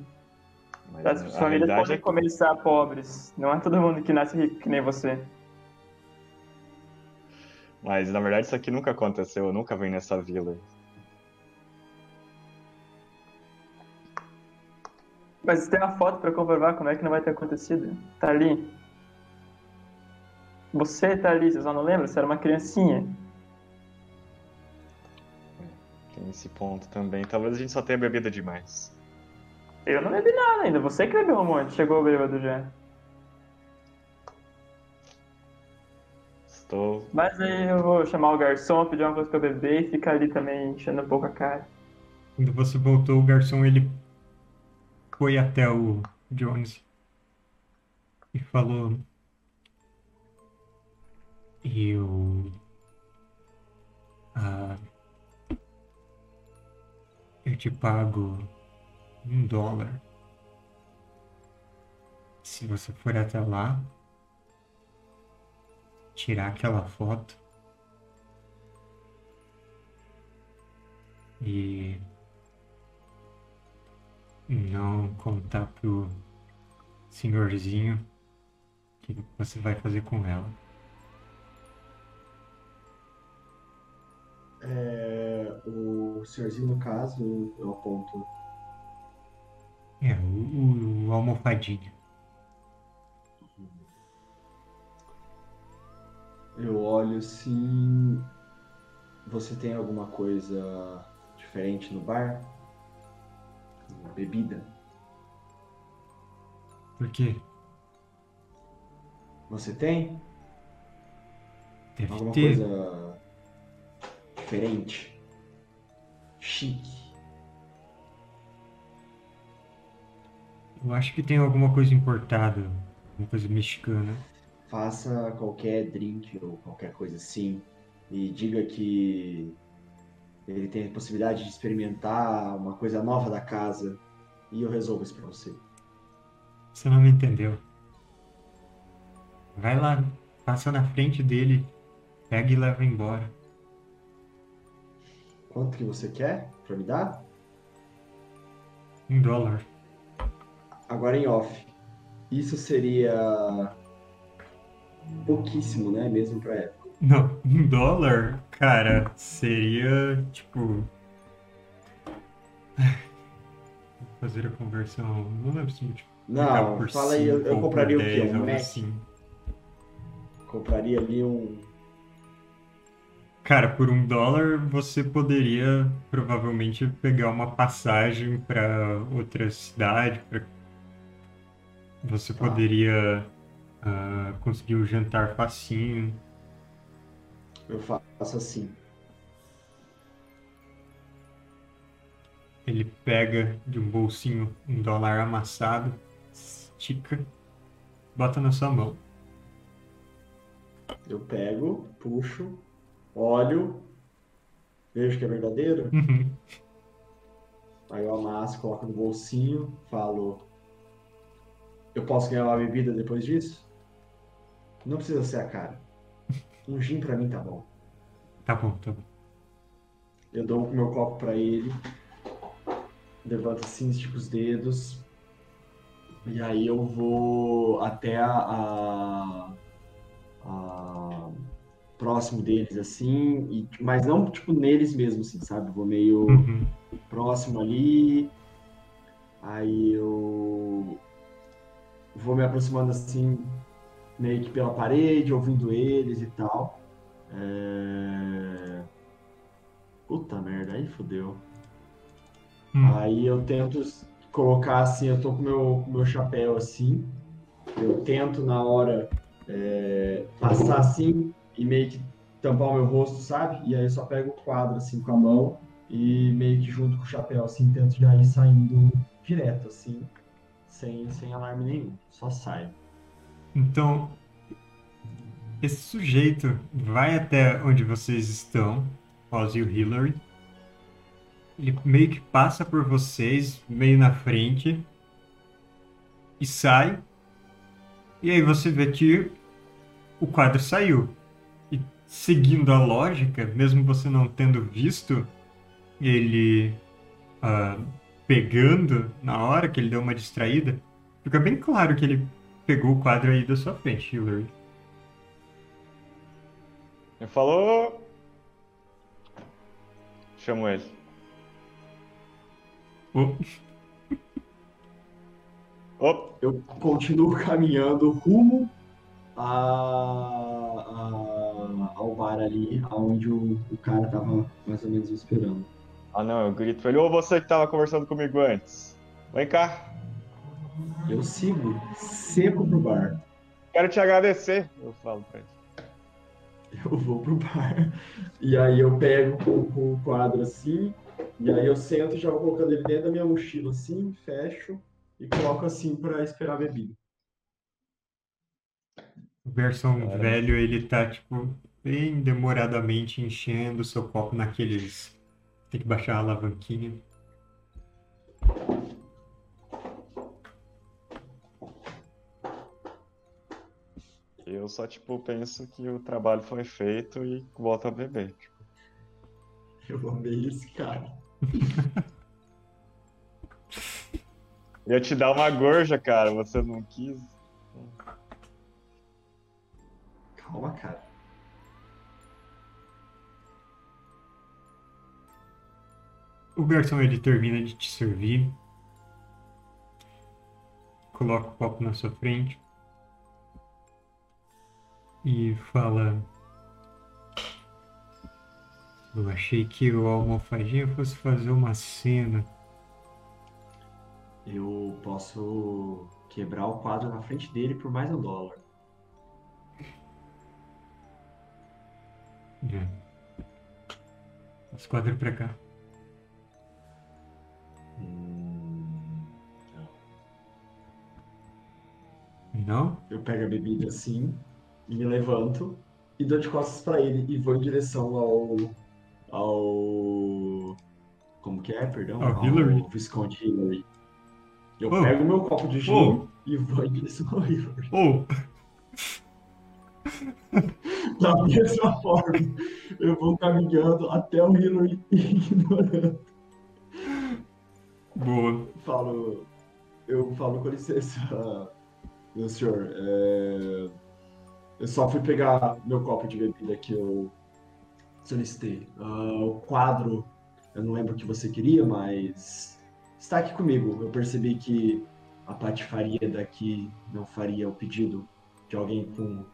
S4: Mas
S3: As
S4: a
S3: famílias
S4: realidade
S3: podem
S4: é que-
S3: começar pobres, não é todo mundo que nasce rico que nem você.
S4: Mas na verdade isso aqui nunca aconteceu, eu nunca vim nessa vila.
S3: Mas tem uma foto pra comprovar como é que não vai ter acontecido. Tá ali. Você tá ali, você só não lembra? Você era uma criancinha.
S4: Tem esse ponto também. Talvez a gente só tenha bebido demais.
S3: Eu não bebi nada ainda, você que bebeu um monte, chegou bêbado já.
S4: Estou.
S3: Mas aí eu vou chamar o garçom, pedir uma coisa pra eu beber e ficar ali também enchendo um pouco a cara.
S1: Quando você voltou, o garçom ele foi até o Jones e falou: Eu. Ah, eu te pago um dólar se você for até lá tirar aquela foto e não contar pro senhorzinho o que você vai fazer com ela.
S2: É, o senhorzinho, no caso, eu aponto.
S1: É, o, o, o almofadinha.
S2: Eu olho assim. Você tem alguma coisa diferente no bar? Bebida?
S1: Por quê?
S2: Você tem?
S1: Deve
S2: Alguma
S1: ter.
S2: coisa diferente? Chique?
S1: Eu acho que tem alguma coisa importada, uma coisa mexicana.
S2: Faça qualquer drink ou qualquer coisa assim e diga que ele tem a possibilidade de experimentar uma coisa nova da casa e eu resolvo isso pra você.
S1: Você não me entendeu. Vai lá, passa na frente dele, pega e leva embora.
S2: Quanto que você quer pra me dar?
S1: Um dólar.
S2: Agora em off. Isso seria pouquíssimo, né? Mesmo pra época.
S1: Não, um dólar, cara, seria tipo. Vou fazer a conversão. Não lembro se multiplicar
S2: Não, fala aí, eu, eu compraria o quê?
S1: 10,
S2: Um Mac?
S1: assim.
S2: Compraria ali um.
S1: Cara, por um dólar você poderia provavelmente pegar uma passagem para outra cidade. Pra... Você
S2: Tá.
S1: poderia ah, conseguir um jantar facinho.
S2: Eu faço assim.
S1: Ele pega de um bolsinho um dólar amassado, estica, bota na sua mão.
S2: Eu pego, puxo, olho, vejo que é verdadeiro.
S1: Uhum.
S2: Aí eu amasso, coloco no bolsinho, falo. Eu posso ganhar uma bebida depois disso? Não precisa ser a cara. Um gin pra mim tá bom.
S1: Tá bom, tá bom.
S2: Eu dou o meu copo pra ele, levanto assim, estico os dedos, e aí eu vou até a, a- a- próximo deles assim, e, mas não tipo neles mesmo, assim, sabe? Vou meio
S1: Uhum.
S2: próximo ali, aí eu vou me aproximando assim, meio que pela parede, ouvindo eles e tal. É... Puta merda, aí fodeu.
S1: Hum.
S2: Aí eu tento colocar assim, eu tô com meu, meu chapéu assim. Eu tento na hora é, passar assim e meio que tampar o meu rosto, sabe? E aí eu só pego o quadro assim com a mão e meio que junto com o chapéu, assim, tento já ir saindo direto, assim, sem, sem alarme nenhum. Só saio.
S1: Então, esse sujeito vai até onde vocês estão, Ozzy e o Hillary. Ele meio que passa por vocês, meio na frente, e sai. E aí você vê que o quadro saiu. Seguindo a lógica, mesmo você não tendo visto ele uh, pegando na hora que ele deu uma distraída, fica bem claro que ele pegou o quadro aí da sua frente, Hillary.
S4: Ele falou. Chamo ele.
S1: Oh.
S4: Oh.
S2: Eu continuo caminhando rumo a, ali, onde o, o cara tava mais ou menos esperando.
S4: Ah não, eu grito pra ele, ô você que tava conversando comigo antes. Vem cá.
S2: Eu sigo seco pro bar.
S4: Quero te agradecer, eu falo pra ele.
S2: Eu vou pro bar. E aí eu pego o, o quadro assim, e aí eu sento e já vou colocando ele dentro da minha mochila assim, fecho e coloco assim pra esperar a bebida.
S1: O Gerson velho, ele tá, tipo, bem demoradamente enchendo o seu copo naqueles. Tem que baixar a alavanquinha.
S4: Eu só, tipo, penso que o trabalho foi feito e volto a beber. Tipo.
S2: Eu amei esse cara.
S4: Ia te dar uma gorja, cara, você não quis.
S2: Calma, cara.
S1: O garçom ele termina de te servir, coloca o copo na sua frente e fala: Eu achei que o almofadinha fosse fazer uma cena.
S2: Eu posso quebrar o quadro na frente dele por mais um dólar.
S1: É. Os quadros pra cá. Não?
S2: Eu pego a bebida assim me levanto e dou de costas pra ele e vou em direção ao. ao. Como que é, perdão?
S1: Ao Hillary.
S2: Visconde Hillary. Eu
S1: Oh.
S2: pego meu copo de gin
S1: Oh.
S2: e vou em direção ao Hillary.
S1: Ou,
S2: Da mesma forma, eu vou caminhando até o Hillary e ignorando.
S1: boa.
S2: Falo. Eu falo com licença, meu senhor. é, Eu só fui pegar meu copo de bebida que eu solicitei. Ah, o quadro, eu não lembro o que você queria, mas está aqui comigo. Eu percebi que a patifaria daqui não faria o pedido de alguém com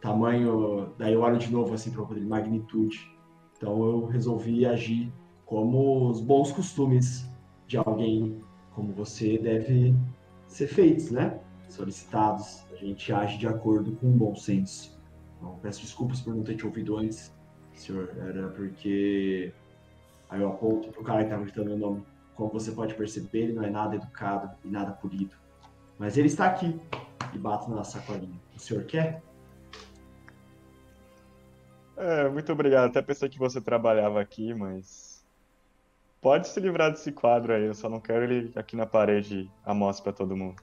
S2: tamanho. Daí eu olho de novo assim para poder magnitude. Então eu resolvi agir como os bons costumes de alguém como você deve ser feitos, né? Solicitados. A gente age de acordo com o bom senso. Então, peço desculpas por não ter te ouvido antes, senhor. Era porque. Aí eu aponto pro cara que tava gritando meu nome. Como você pode perceber, ele não é nada educado e nada polido. Mas ele está aqui e bato na sacolinha. O senhor quer?
S4: É, muito obrigado. Até pensei que você trabalhava aqui, mas. Pode se livrar desse quadro aí, eu só não quero ele aqui na parede à mostra pra todo mundo.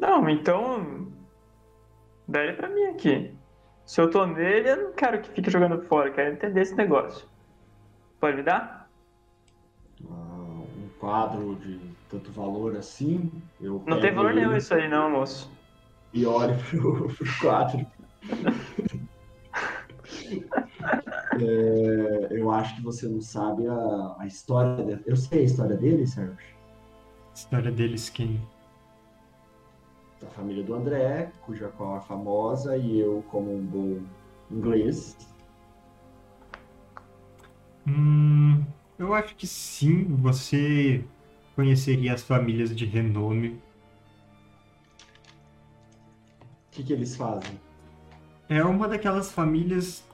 S3: Não, então. Dá ele pra mim aqui. Se eu tô nele, eu não quero que fique jogando fora, eu quero entender esse negócio. Pode me dar?
S2: Ah, um quadro de tanto valor assim. Eu
S3: Não tem valor
S2: ele
S3: nenhum isso aí, não, moço.
S2: E olho pro, pro quadro. É, eu acho que você não sabe a, a história dele. Eu sei a história dele, Sérgio.
S1: História deles quem?
S2: Da família do André, cuja qual é famosa, e eu, como um bom inglês,
S1: Hum, eu acho que sim, você conheceria as famílias de renome.
S2: o que, que eles fazem?
S1: é uma daquelas famílias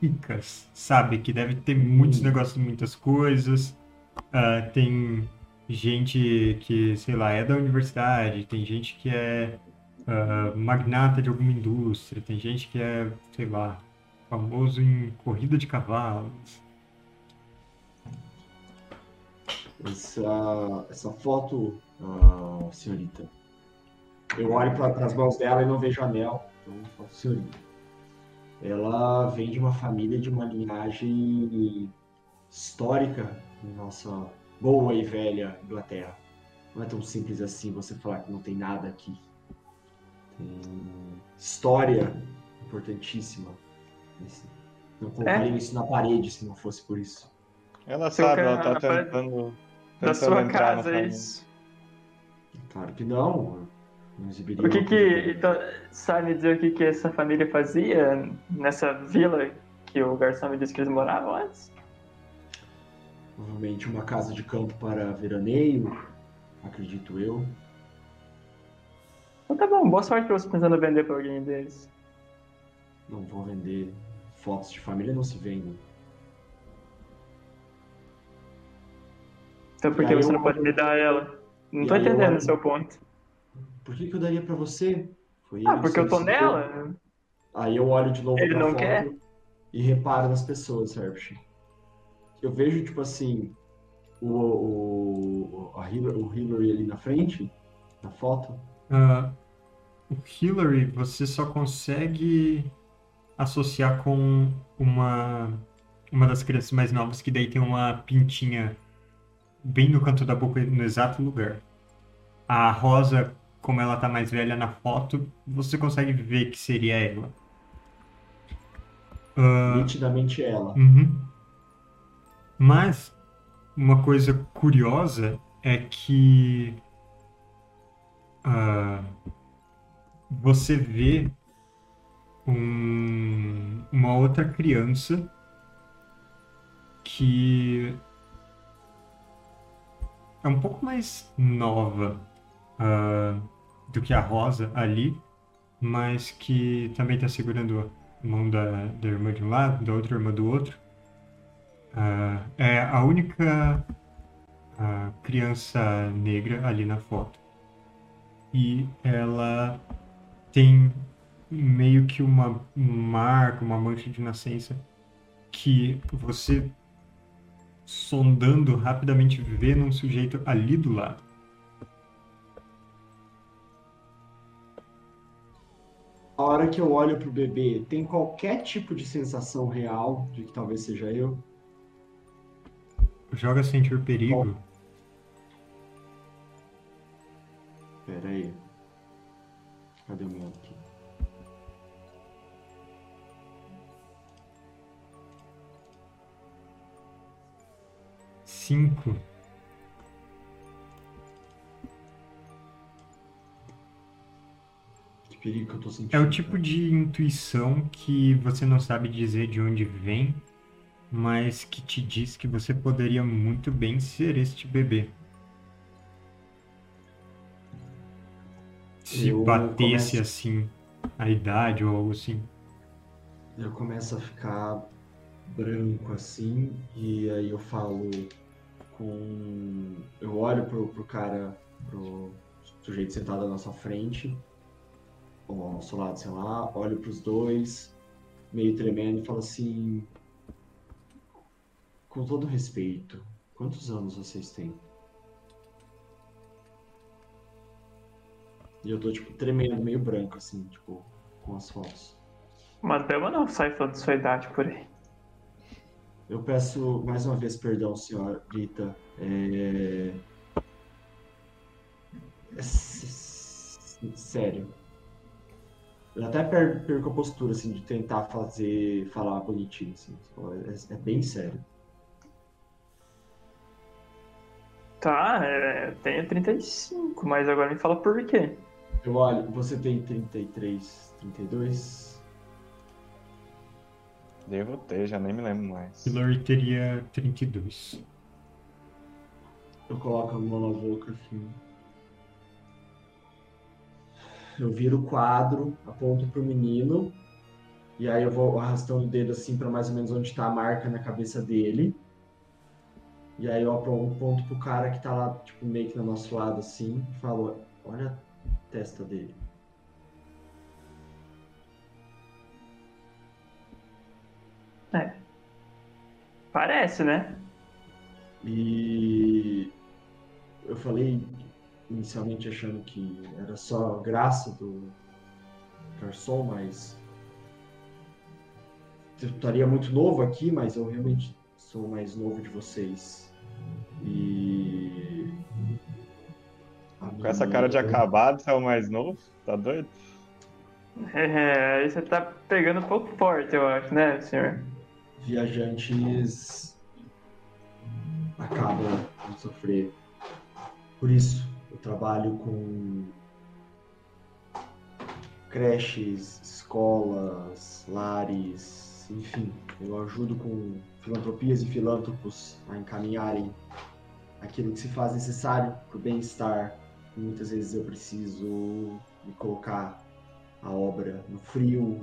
S1: ricas, sabe? Que deve ter muitos
S2: Hum.
S1: negócios, muitas coisas. Ah, tem gente que, sei lá, é da universidade, tem gente que é ah, magnata de alguma indústria, tem gente que é, sei lá, famoso em corrida de cavalos.
S2: Essa, essa foto, ah, senhorita. Eu olho para as mãos dela e não vejo anel. Então, falo, senhorita. Ela vem de uma família de uma linhagem histórica em nossa boa e velha Inglaterra. Não é tão simples assim você falar que não tem nada aqui. Tem história importantíssima. Não colocaria isso na parede se não fosse por isso.
S4: Ela sabe, ela tá tentando.
S3: Da sua casa, é isso.
S2: Claro que não. Não exibiria
S3: O que que. Então, sabe me dizer o que, que essa família fazia nessa vila que o garçom me disse que eles moravam antes?
S2: Provavelmente uma casa de campo para veraneio, acredito eu.
S3: Então tá bom, boa sorte pra você pensando em vender pra alguém deles.
S2: Não vou vender. Fotos de família não se vendem.
S3: Então por que você
S2: eu-
S3: não pode me dar ela? Não
S2: E
S3: tô
S2: eu
S3: entendendo
S2: olho-
S3: o seu ponto.
S2: Por que, que eu daria pra você? Foi
S3: Ah,
S2: que
S3: porque eu tô nela?
S2: Aí eu olho de novo
S3: Ele
S2: pra
S3: não
S2: foto
S3: quer?
S2: e reparo nas pessoas, Herbert. Eu vejo, tipo assim, o, o, a Hillary, o Hillary ali na frente, na foto.
S1: Ah, o Hillary você só consegue associar com uma, uma das crianças mais novas, que daí tem uma pintinha bem no canto da boca, no exato lugar. A Rosa, como ela tá mais velha na foto, você consegue ver que seria ela. Ah,
S2: Nitidamente ela.
S1: Uhum. Mas uma coisa curiosa é que ah, você vê um- uma outra criança que é um pouco mais nova ah, do que a Rosa ali, mas que também está segurando a mão da, da irmã de um lado, da outra irmã do outro. Ah, é a única ah, criança negra ali na foto. E ela tem meio que uma marca, uma mancha de nascença que você sondando rapidamente vê num sujeito ali do lado.
S2: A hora que eu olho pro bebê, tem qualquer tipo de sensação real de que talvez seja eu?
S1: Joga sentir perigo.
S2: Pera aí. Cadê o meu aqui?
S1: Cinco.
S2: Que perigo que eu tô sentindo.
S1: É o tipo de intuição que você não sabe dizer de onde vem, mas que te diz que você poderia muito bem ser este bebê. Se
S2: Eu
S1: batesse
S2: começo-
S1: assim a idade ou algo assim.
S2: Eu começo a ficar branco assim, e aí eu falo com. Eu olho pro, pro cara, pro sujeito sentado à nossa frente, ou ao nosso lado, sei lá, olho pros dois, meio tremendo, e falo assim. Com todo respeito, quantos anos vocês têm? E eu tô, tipo, tremendo, meio branco, assim, tipo, com as fotos.
S3: Uma dama não sai falando sua idade por aí.
S2: Eu peço mais uma vez perdão, senhorita. É... é sério. Eu até per- perco a postura, assim, de tentar fazer, falar bonitinho, assim. É, é bem sério.
S3: Tá, é, eu tenho 35, mas agora me fala por quê.
S2: Eu olho, você tem 33, 32?
S4: Devo ter, já nem me lembro mais.
S1: Hillary teria 32.
S2: Eu coloco a mão na boca, assim. Eu viro o quadro, aponto pro menino E aí eu vou arrastando o dedo assim para mais ou menos onde tá a marca na cabeça dele. E aí eu aponto pro cara que tá lá, tipo, meio que no nosso lado assim, e falo, olha a testa dele.
S3: É. Parece, né?
S2: E eu falei inicialmente achando que era só graça do garçom, mas eu estaria muito novo aqui, mas eu realmente sou o mais novo de vocês. E
S4: Com essa cara de acabado, você é o mais novo? Tá doido?
S3: É, aí você tá pegando um pouco forte, eu acho, né, senhor?
S2: viajantes acabam de sofrer. Por isso, eu trabalho com creches, escolas, lares, enfim, eu ajudo com filantropias e filântropos a encaminharem aquilo que se faz necessário para o bem-estar. Muitas vezes eu preciso me colocar a obra no frio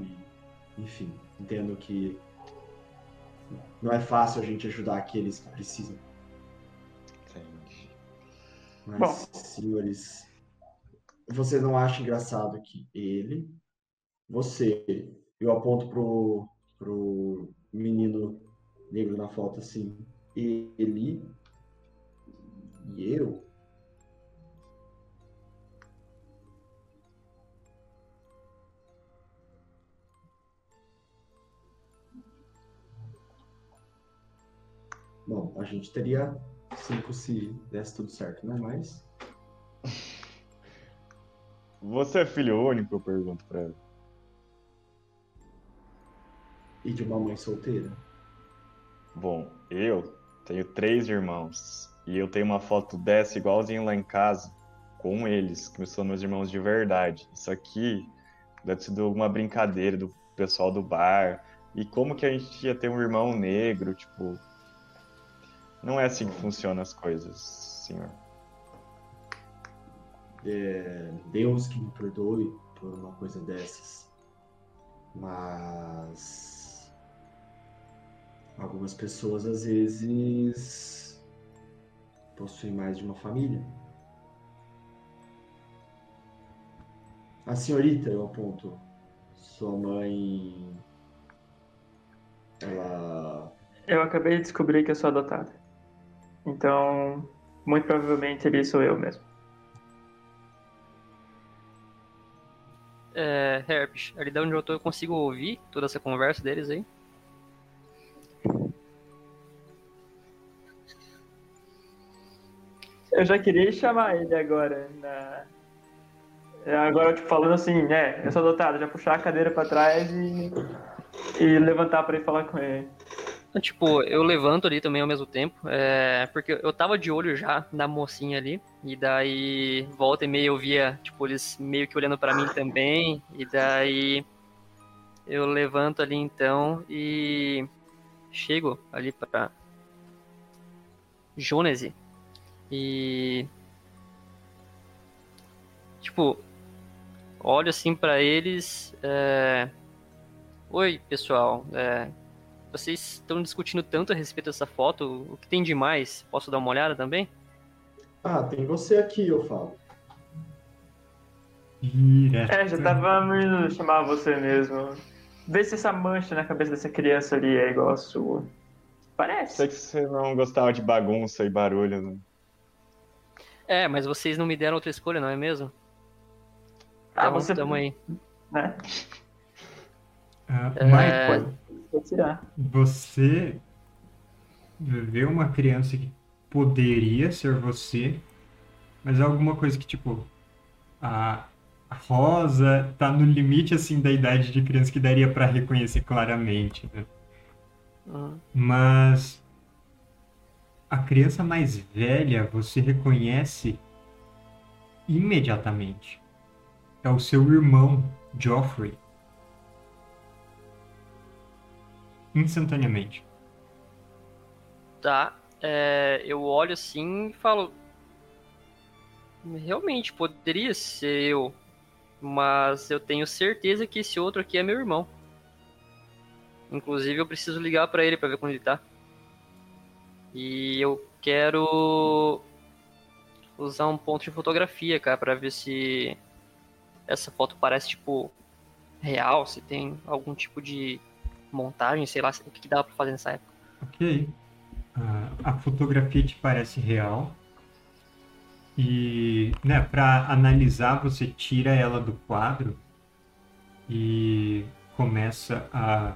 S2: e, enfim, entendo que não é fácil a gente ajudar aqueles que precisam.
S4: Entendi.
S2: Mas,
S3: Bom.
S2: senhores, você não acha engraçado que ele, você, eu aponto pro, pro menino negro na foto assim, ele e eu. Bom, a gente teria cinco se desse tudo certo, né? Mas
S4: Você é filho único? Eu pergunto pra ela.
S2: e de uma mãe solteira.
S4: Bom, eu tenho três irmãos. E eu tenho uma foto dessa igualzinho lá em casa, com eles, que são meus irmãos de verdade. Isso aqui deve ter sido uma brincadeira do pessoal do bar. E como que a gente ia ter um irmão negro, tipo. Não é assim que funcionam as coisas, senhor.
S2: É, Deus que me perdoe por uma coisa dessas. Mas algumas pessoas às vezes possuem mais de uma família. A senhorita, eu aponto, sua mãe. Ela.
S3: Eu acabei de descobrir que eu sou adotada. Então, muito provavelmente ele sou eu mesmo.
S5: É, Herbs, ali de onde eu tô eu consigo ouvir toda essa conversa deles aí.
S3: Eu já queria chamar ele agora. Na... É, Agora, tipo, falando assim, é, eu sou adotado, já puxar a cadeira pra trás e, e levantar pra ir falar com ele.
S5: Então, Tipo, eu levanto ali também ao mesmo tempo, é, porque eu tava de olho já na mocinha ali, e daí volta e meia eu via, tipo, eles meio que olhando pra mim também, e daí eu levanto ali então e chego ali pra Jonese e tipo, olho assim pra eles, é, oi pessoal, é, vocês estão discutindo tanto a respeito dessa foto, o que tem de mais? Posso dar uma olhada também?
S2: Ah, tem você aqui, eu falo.
S3: É, já tava indo chamar você mesmo. Vê se essa mancha na cabeça dessa criança ali é igual a sua. Parece.
S4: Sei que você não gostava de bagunça e barulho, né?
S5: É, mas vocês não me deram outra escolha, não é mesmo?
S3: Ah,
S5: Então,
S3: você.
S5: tamo aí.
S3: Né?
S1: Ah,
S5: É,
S1: Michael,
S3: tirar.
S1: você vê uma criança que poderia ser você, mas é alguma coisa que, tipo, a, a Rosa tá no limite, assim, da idade de criança que daria pra reconhecer claramente, né?
S5: Hum,
S1: Mas a criança mais velha você reconhece imediatamente. É o seu irmão, Geoffrey. Instantaneamente.
S5: Tá, é, eu olho assim e falo. Realmente, poderia ser eu. Mas eu tenho certeza que esse outro aqui é meu irmão. Inclusive eu preciso ligar para ele para ver como ele tá. E eu quero usar um ponto de fotografia, cara, para ver se essa foto parece tipo real, se tem algum tipo de montagem, sei lá, o que dava para fazer nessa época.
S1: Ok. Uh, a fotografia te parece real. E, né, para analisar, você tira ela do quadro e começa a,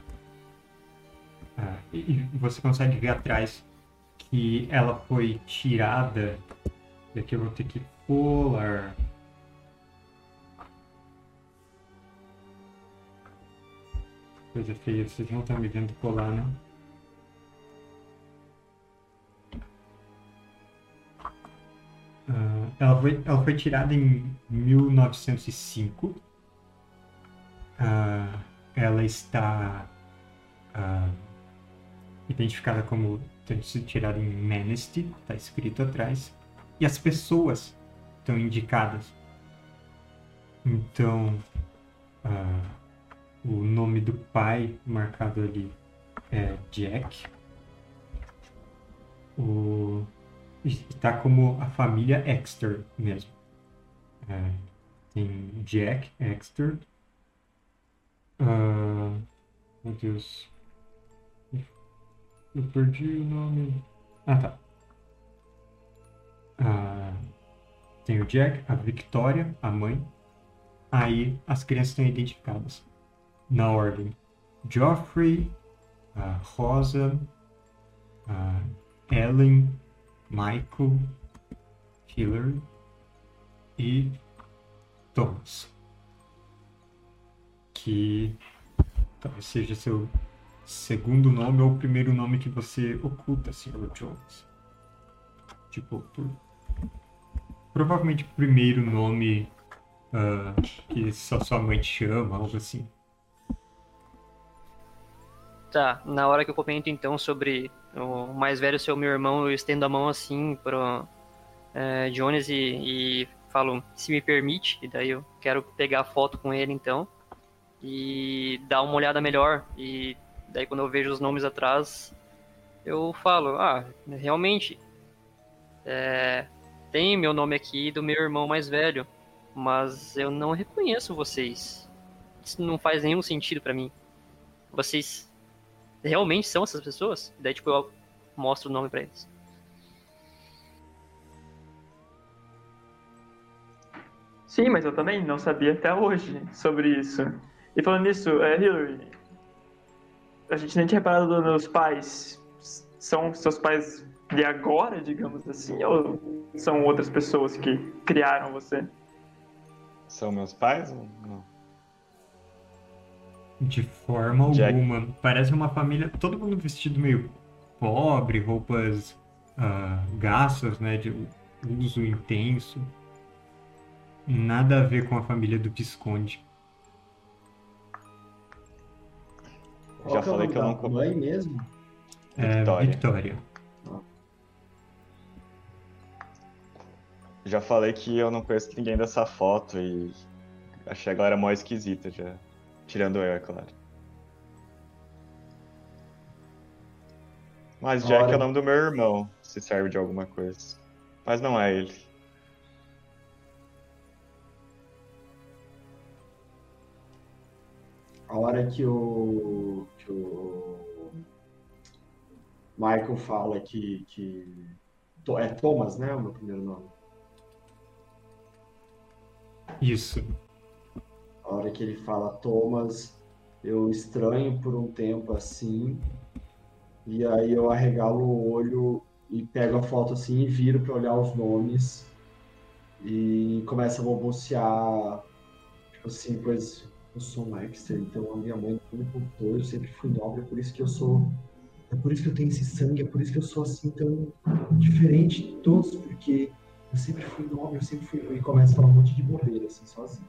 S1: a e você consegue ver atrás que ela foi tirada. E aqui eu vou ter que pular. Coisa feia, vocês não estão me vendo colar, né? Uh, ela, foi, ela foi tirada em 1905. Uh, ah, ela está uh, identificada como tendo sido tirada em Manistee, está escrito atrás. E as pessoas estão indicadas. Então, o nome do pai marcado ali é Jack. O está como a família Exter mesmo. É, tem Jack Exter. Uh, meu Deus. Eu perdi o nome. Ah, tá. Uh, tem o Jack, a Victoria, a mãe. Aí as crianças estão identificadas na ordem: Geoffrey, a Rosa, a Ellen, Michael, Hillary e Thomas. Que talvez seja seu segundo nome ou primeiro nome que você oculta, Sr. Jones. Tipo, por... provavelmente o primeiro nome uh, que só sua mãe te chama, algo assim.
S5: Tá, na hora que eu comento então sobre o mais velho ser o meu irmão, eu estendo a mão assim pro é, Jones e, e falo, se me permite, e daí eu quero pegar a foto com ele então e dar uma olhada melhor. E daí quando eu vejo os nomes atrás, eu falo, ah, realmente, é, tem meu nome aqui do meu irmão mais velho, mas eu não reconheço vocês. Isso não faz nenhum sentido para mim. Vocês realmente são essas pessoas? Daí, tipo, eu mostro o nome pra eles.
S3: Sim, mas eu também não sabia até hoje sobre isso. E falando nisso, é, Hillary, a gente nem tinha reparado nos pais. São seus pais de agora, digamos assim, ou são outras pessoas que criaram você?
S4: São meus pais ou não?
S1: De forma Jack. alguma. Parece uma família, todo mundo vestido meio pobre, roupas uh, gastas, né, de uso intenso. Nada a ver com a família do Visconde.
S2: Já falei que eu não mãe mesmo?
S1: É, Victoria. Victoria.
S4: Já falei que eu não conheço ninguém dessa foto e achei agora mó esquisita já. Tirando eu, é claro. Mas Jack é o nome do meu irmão, se serve de alguma coisa. Mas não é ele.
S2: A hora que o, que o Michael fala que, que é Thomas, né, o meu primeiro nome.
S1: Isso.
S2: A hora que ele fala Thomas, eu estranho por um tempo assim, e aí eu arregalo o olho e pego a foto assim e viro para olhar os nomes e começa a balbuciar, tipo assim, pois eu sou um Markster, então a minha mãe contou, eu sempre fui nobre, é por isso que eu sou. É por isso que eu tenho esse sangue, é por isso que eu sou assim tão diferente de todos, porque eu sempre fui nobre, eu sempre fui. E começa a falar um monte de bobeira, assim, sozinho.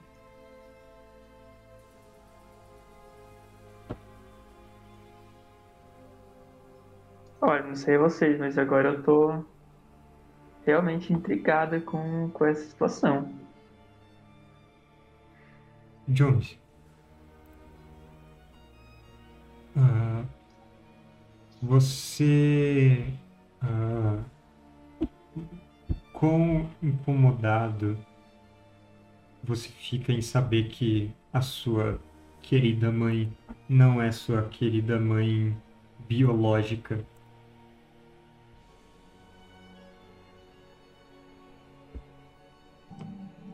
S3: Olha, não sei vocês, mas agora eu tô realmente intrigada com, com essa situação.
S1: Jones. Uh, Você. Ah, quão incomodado você fica em saber que a sua querida mãe não é sua querida mãe biológica?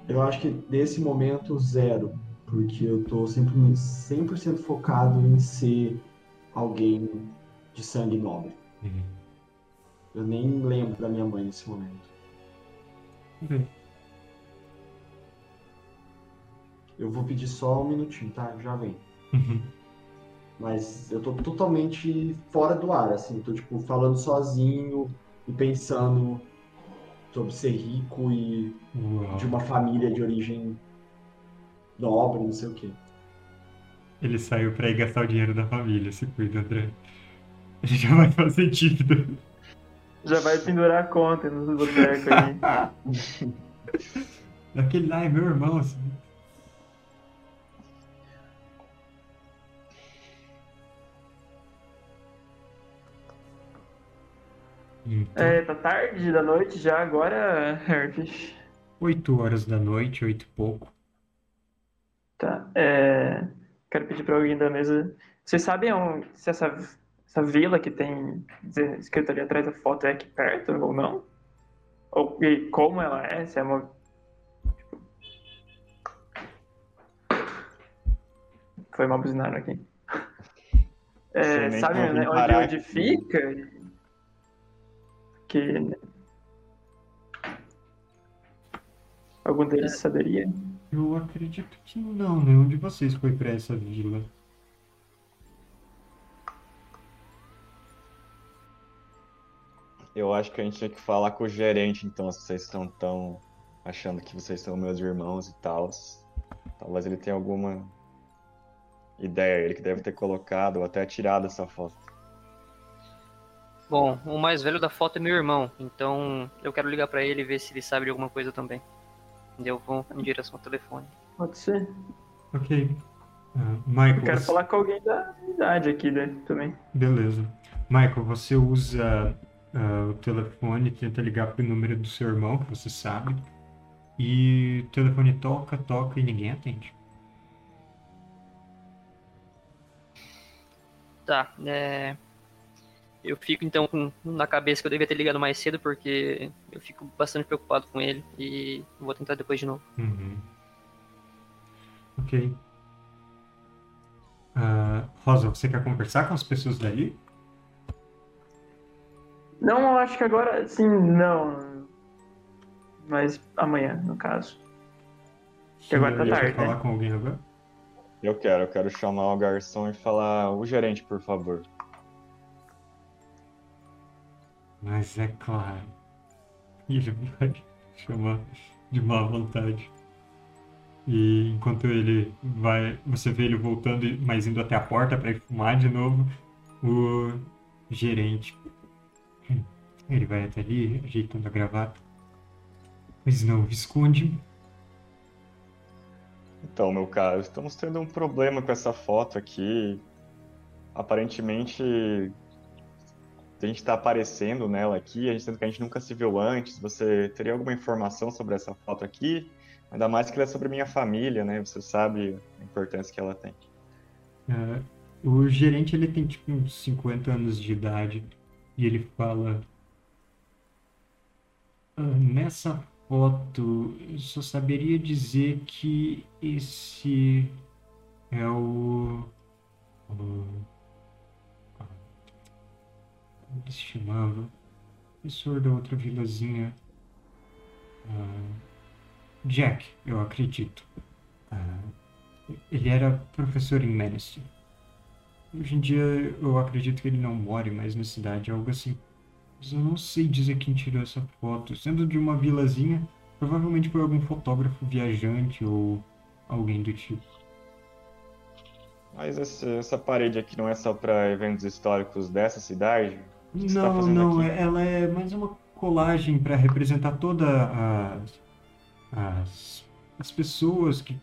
S2: Eu acho que nesse momento, zero. Porque eu tô sempre 100% focado em ser alguém de sangue nobre.
S1: Uhum.
S2: Eu nem lembro da minha mãe nesse momento.
S1: Ok.
S2: Eu vou pedir só um minutinho, tá? Já vem.
S1: Uhum.
S2: Mas eu tô totalmente fora do ar, assim. Tô, tipo, falando sozinho e pensando sobre ser rico e
S1: Uau.
S2: de uma família de origem nobre, não sei o quê.
S1: Ele saiu pra ir gastar o dinheiro da família. Se cuida, André. Ele já vai fazer dívida.
S3: Já vai pendurar a conta nos botecos aí.
S1: Aquele lá é meu irmão. Assim. Então,
S3: É, tá tarde da noite já agora, Herfish.
S1: 8 horas da noite, 8 e pouco.
S3: Tá. É, quero pedir pra alguém da mesa. Vocês sabem onde- se essa, essa vila que tem escrito ali atrás da foto é aqui perto ou não? Ou e como ela é? Se é uma. Foi mal buzinado aqui. É, sabe né, onde, onde fica? Que. Algum deles saberia?
S1: Eu acredito que não. Nenhum de vocês foi pra essa vila.
S4: Eu acho que a gente tinha que falar com o gerente, então, se vocês estão tão achando que vocês são meus irmãos e tal. Talvez ele tenha alguma ideia, ele que deve ter colocado ou até tirado essa foto.
S5: Bom, o mais velho da foto é meu irmão, então eu quero ligar pra ele e ver se ele sabe de alguma coisa também. Eu vou em direção ao telefone.
S3: Pode ser.
S1: Ok. Ah, Michael,
S3: Eu quero
S1: você-
S3: falar com alguém da idade aqui né, também.
S1: beleza. Michael, você usa ah, o telefone, tenta ligar pro número do seu irmão, que você sabe. E o telefone toca, toca e ninguém atende.
S5: Tá, é. Eu fico então com na cabeça que eu devia ter ligado mais cedo, porque eu fico bastante preocupado com ele e vou tentar depois de novo.
S1: Uhum. Ok. Ah, Rosa, você quer conversar com as pessoas dali?
S3: Não, eu acho que agora sim, não. Mas amanhã, no caso. Que agora tá
S1: Você quer
S3: tarde,
S1: falar
S3: né?
S1: com alguém agora?
S4: Eu quero, eu quero chamar o garçom e falar, o gerente, por favor.
S1: Mas é claro. Ele vai chamar de má vontade. E enquanto ele vai. Você vê ele voltando, mas indo até a porta para ir fumar de novo. O gerente. Ele vai até ali, ajeitando a gravata. Mas não, Visconde.
S4: Então, meu caro, estamos tendo um problema com essa foto aqui. Aparentemente, a gente está aparecendo nela aqui, a gente sendo que a gente nunca se viu antes. Você teria alguma informação sobre essa foto aqui? Ainda mais que ela é sobre minha família, né? Você sabe a importância que ela tem.
S1: ah, o gerente ele tem tipo uns 50 anos de idade. E ele fala. "Ah, nessa foto, eu só saberia dizer que esse é o. o como se chamava? Professor da outra vilazinha. Ah, Jack, eu acredito. Ah, ele era professor em Manistee. Hoje em dia eu acredito que ele não more mais na cidade, algo assim. Mas eu não sei dizer quem tirou essa foto. Sendo de uma vilazinha, provavelmente foi algum fotógrafo viajante ou alguém do tipo.
S4: Mas esse- essa parede aqui não é só para eventos históricos dessa cidade? O que você tá
S1: Não, não,
S4: aqui?
S1: é- ela é mais uma colagem para representar toda as, as as pessoas que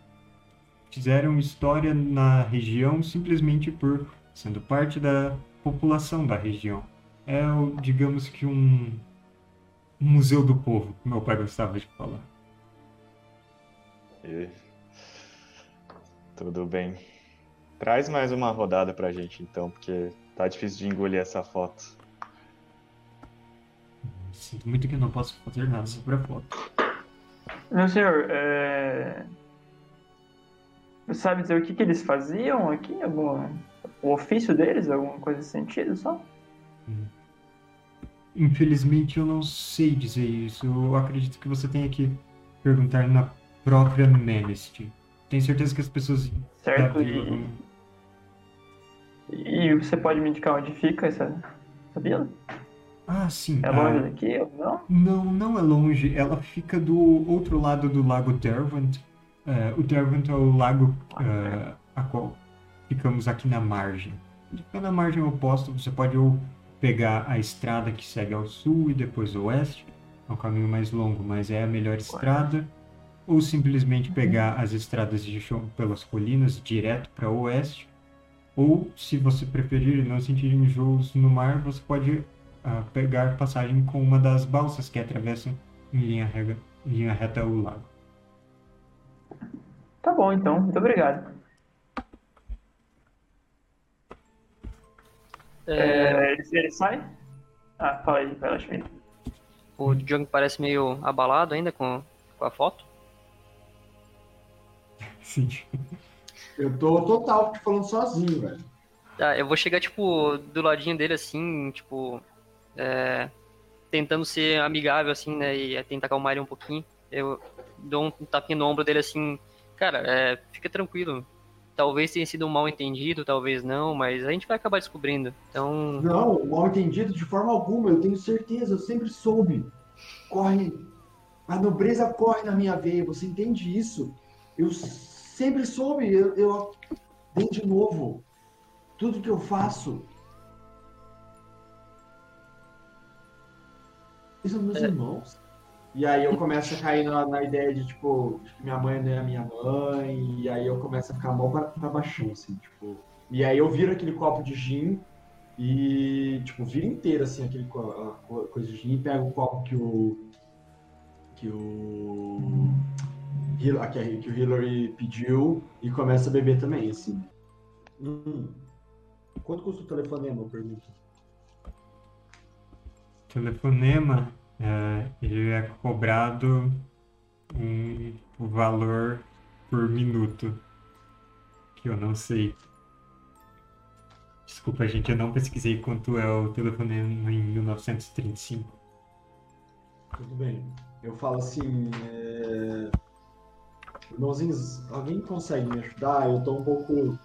S1: fizeram história na região simplesmente por sendo parte da população da região. É, o- digamos que um, um museu do povo, que meu pai gostava de falar.
S4: E... Tudo bem. Traz mais uma rodada pra gente então, porque tá difícil de engolir essa foto.
S1: Sinto muito que eu não posso fazer nada sobre a foto.
S3: Meu senhor, é... você sabe dizer o que, que eles faziam aqui? Algum... O ofício deles? Alguma coisa nesse sentido só?
S1: Infelizmente eu não sei dizer isso. Eu acredito que você tenha que perguntar na própria Menest. Tenho certeza que as pessoas
S3: Certo? E,
S1: vão-
S3: e você pode me indicar onde fica essa, essa vila?
S1: Ah, sim.
S3: É
S1: ah,
S3: longe daqui ou não?
S1: Não, não é longe. Ela fica do outro lado do lago Derwent. É, o Derwent é o lago é, a qual ficamos aqui na margem. Fica na margem oposta, você pode ou pegar a estrada que segue ao sul e depois ao oeste. É um caminho mais longo, mas é a melhor estrada. Ou simplesmente pegar as estradas de chão pelas colinas direto para o oeste. Ou, se você preferir e não sentir enjoos no mar, você pode a pegar passagem com uma das balsas que atravessam em linha, rega, em linha reta o lago.
S3: Tá bom, então. Muito obrigado. É, ele, ele sai? Ah, fala aí, fala, Schmidt.
S5: O Jung parece meio abalado ainda com, com a foto.
S1: Sim.
S2: Eu tô total falando sozinho, velho.
S5: Tá, eu vou chegar, tipo, do ladinho dele, assim, tipo, é, tentando ser amigável, assim, né, e tentar acalmar ele um pouquinho. Eu dou um tapinha no ombro dele, assim, cara, é, fica tranquilo. Talvez tenha sido um mal entendido, talvez não, mas a gente vai acabar descobrindo. Então,
S2: Não, mal entendido de forma alguma, eu tenho certeza, eu sempre soube. Corre. A nobreza corre na minha veia, você entende isso? Eu sempre soube, eu, eu de novo. Tudo que eu faço. Eles são meus
S5: É.
S2: irmãos. E aí eu começo a cair na, na ideia de, tipo, minha mãe não é a minha mãe, e aí eu começo a ficar mal pra, pra baixão, assim, tipo. E aí eu viro aquele copo de gin e, tipo, vira inteiro, assim, aquele co- coisa de gin, pega o copo que o. que o. Que, o Hillary pediu e começa a beber também, assim. Hum. Quanto custa o telefonema, eu pergunto?
S1: Telefonema, é, ele é cobrado um valor por minuto, que eu não sei. Desculpa, gente, eu não pesquisei quanto é o telefonema em 1935.
S2: Tudo bem. Eu falo assim, é... irmãozinhos, alguém consegue me ajudar? Eu tô um pouco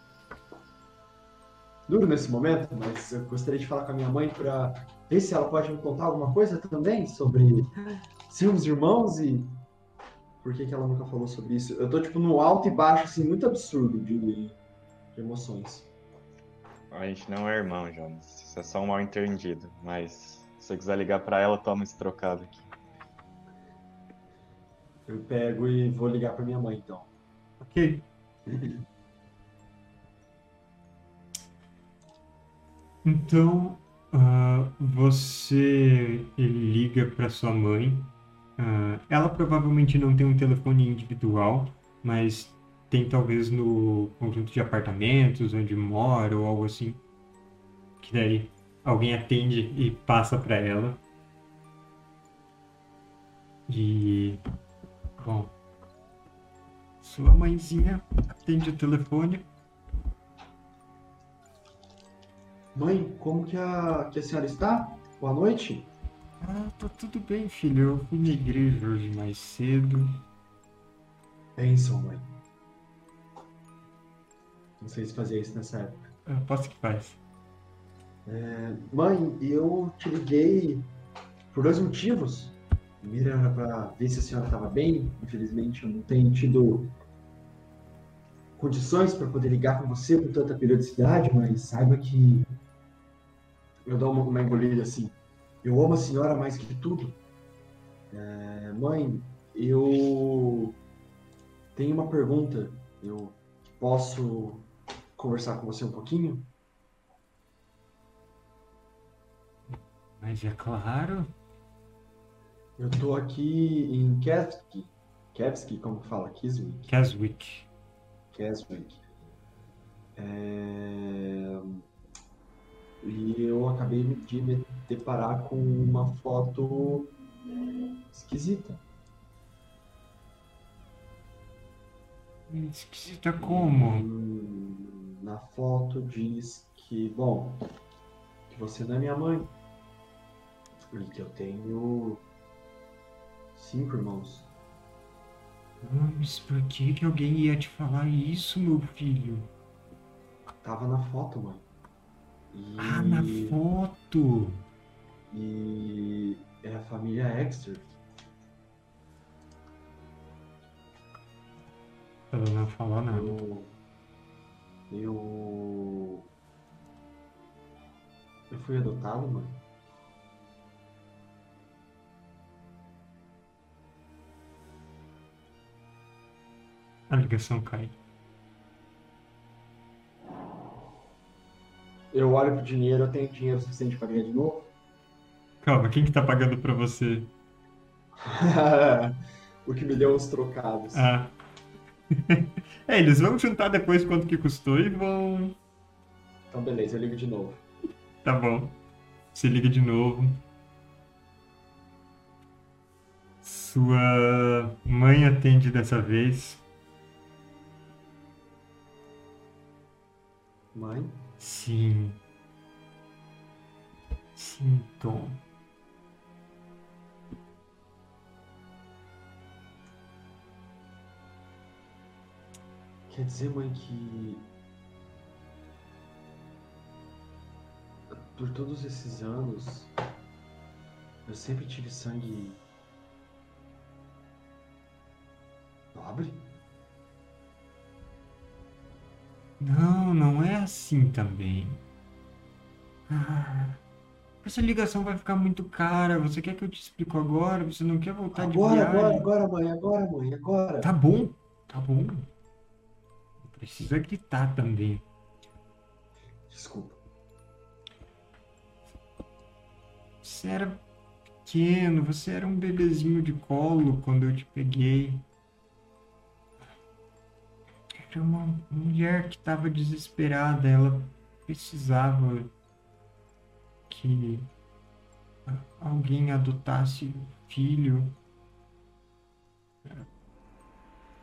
S2: duro nesse momento, mas eu gostaria de falar com a minha mãe para ver se ela pode me contar alguma coisa também sobre sermos irmãos e por que, que ela nunca falou sobre isso. Eu tô tipo no alto e baixo, assim, muito absurdo de, de emoções.
S4: A gente não é irmão, Jonas. Isso é só um mal entendido. Mas se você quiser ligar pra ela, toma esse trocado aqui.
S2: Eu pego e vou ligar para minha mãe, então.
S1: Ok. Então, ah, você liga para sua mãe. Ah, ela provavelmente não tem um telefone individual, mas tem talvez no conjunto de apartamentos onde mora ou algo assim. Que daí alguém atende e passa para ela. E bom, sua mãezinha atende o telefone.
S2: Mãe, como que a, que a senhora está? Boa noite.
S1: Ah, tá tudo bem, filho. Eu fui na igreja hoje mais cedo.
S2: Benção, mãe. Não sei se fazia isso nessa época.
S1: Ah, posso que faz.
S2: Mãe, eu te liguei por dois motivos. Primeiro era para ver se a senhora estava bem. Infelizmente, eu não tenho tido condições para poder ligar com você com tanta periodicidade, mas saiba que eu dou uma, uma engolida assim. Eu amo a senhora mais que tudo. É, mãe, eu tenho uma pergunta. Eu posso conversar com você um pouquinho?
S1: Mas é claro.
S2: Eu tô aqui em Kevski. Kevski, como que fala? Kiswick?
S1: Keswick.
S2: Keswick. É... E eu acabei de me deparar com uma foto esquisita.
S1: Esquisita como?
S2: Na foto diz que, bom, que você não é minha mãe. E que eu tenho cinco irmãos.
S1: Mas por que, que alguém ia te falar isso, meu filho?
S2: Tava na foto, mãe. E,
S1: Ah, na foto!
S2: e é a família Exter.
S1: Ela não falou nada.
S2: Eu. Eu. Eu fui adotado, mãe.
S1: A ligação cai.
S2: Eu olho pro dinheiro, eu tenho dinheiro suficiente pra ganhar de novo?
S1: Calma, quem que tá pagando pra você?
S2: o que me deu uns trocados.
S1: Ah. é, eles vão juntar depois quanto que custou e vão.
S2: Então, beleza, eu ligo de novo.
S1: Tá bom. Se liga de novo. Sua mãe atende dessa vez.
S2: Mãe?
S1: Sim. Sim, Tom.
S2: Quer dizer, mãe, que. Por todos esses anos. Eu sempre tive sangue. Nobre?
S1: Não, não é assim também. Ah, essa ligação vai ficar muito cara. Você quer que eu te explique agora? Você não quer voltar de
S2: Agora,
S1: viagem?
S2: agora, agora, mãe, agora, mãe, agora.
S1: Tá bom, tá bom. Não precisa gritar também.
S2: Desculpa.
S1: Você era pequeno, você era um bebezinho de colo quando eu te peguei. Era uma mulher que estava desesperada, ela precisava que alguém adotasse filho.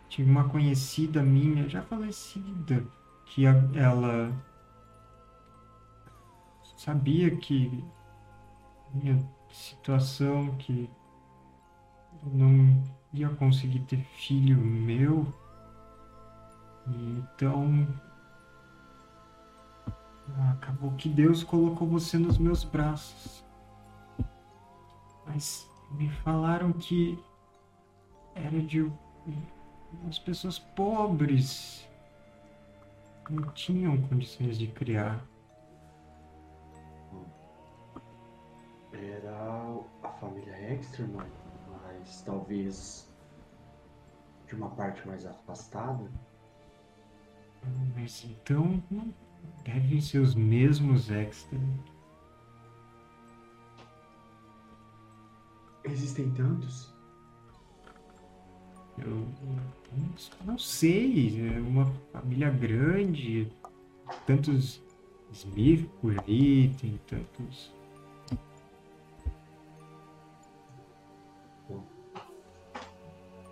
S1: Tinha uma conhecida minha, já falecida, que ela sabia que minha situação que não ia conseguir ter filho meu. Então acabou que Deus colocou você nos meus braços. Mas me falaram que era de umas pessoas pobres. Não tinham condições de criar.
S2: Era a família Exter, mãe, mas talvez de uma parte mais afastada.
S1: Mas então não devem ser os mesmos extra.
S2: Existem tantos?
S1: Eu não- sei, é uma família grande, tantos Smith por aí, tem tantos.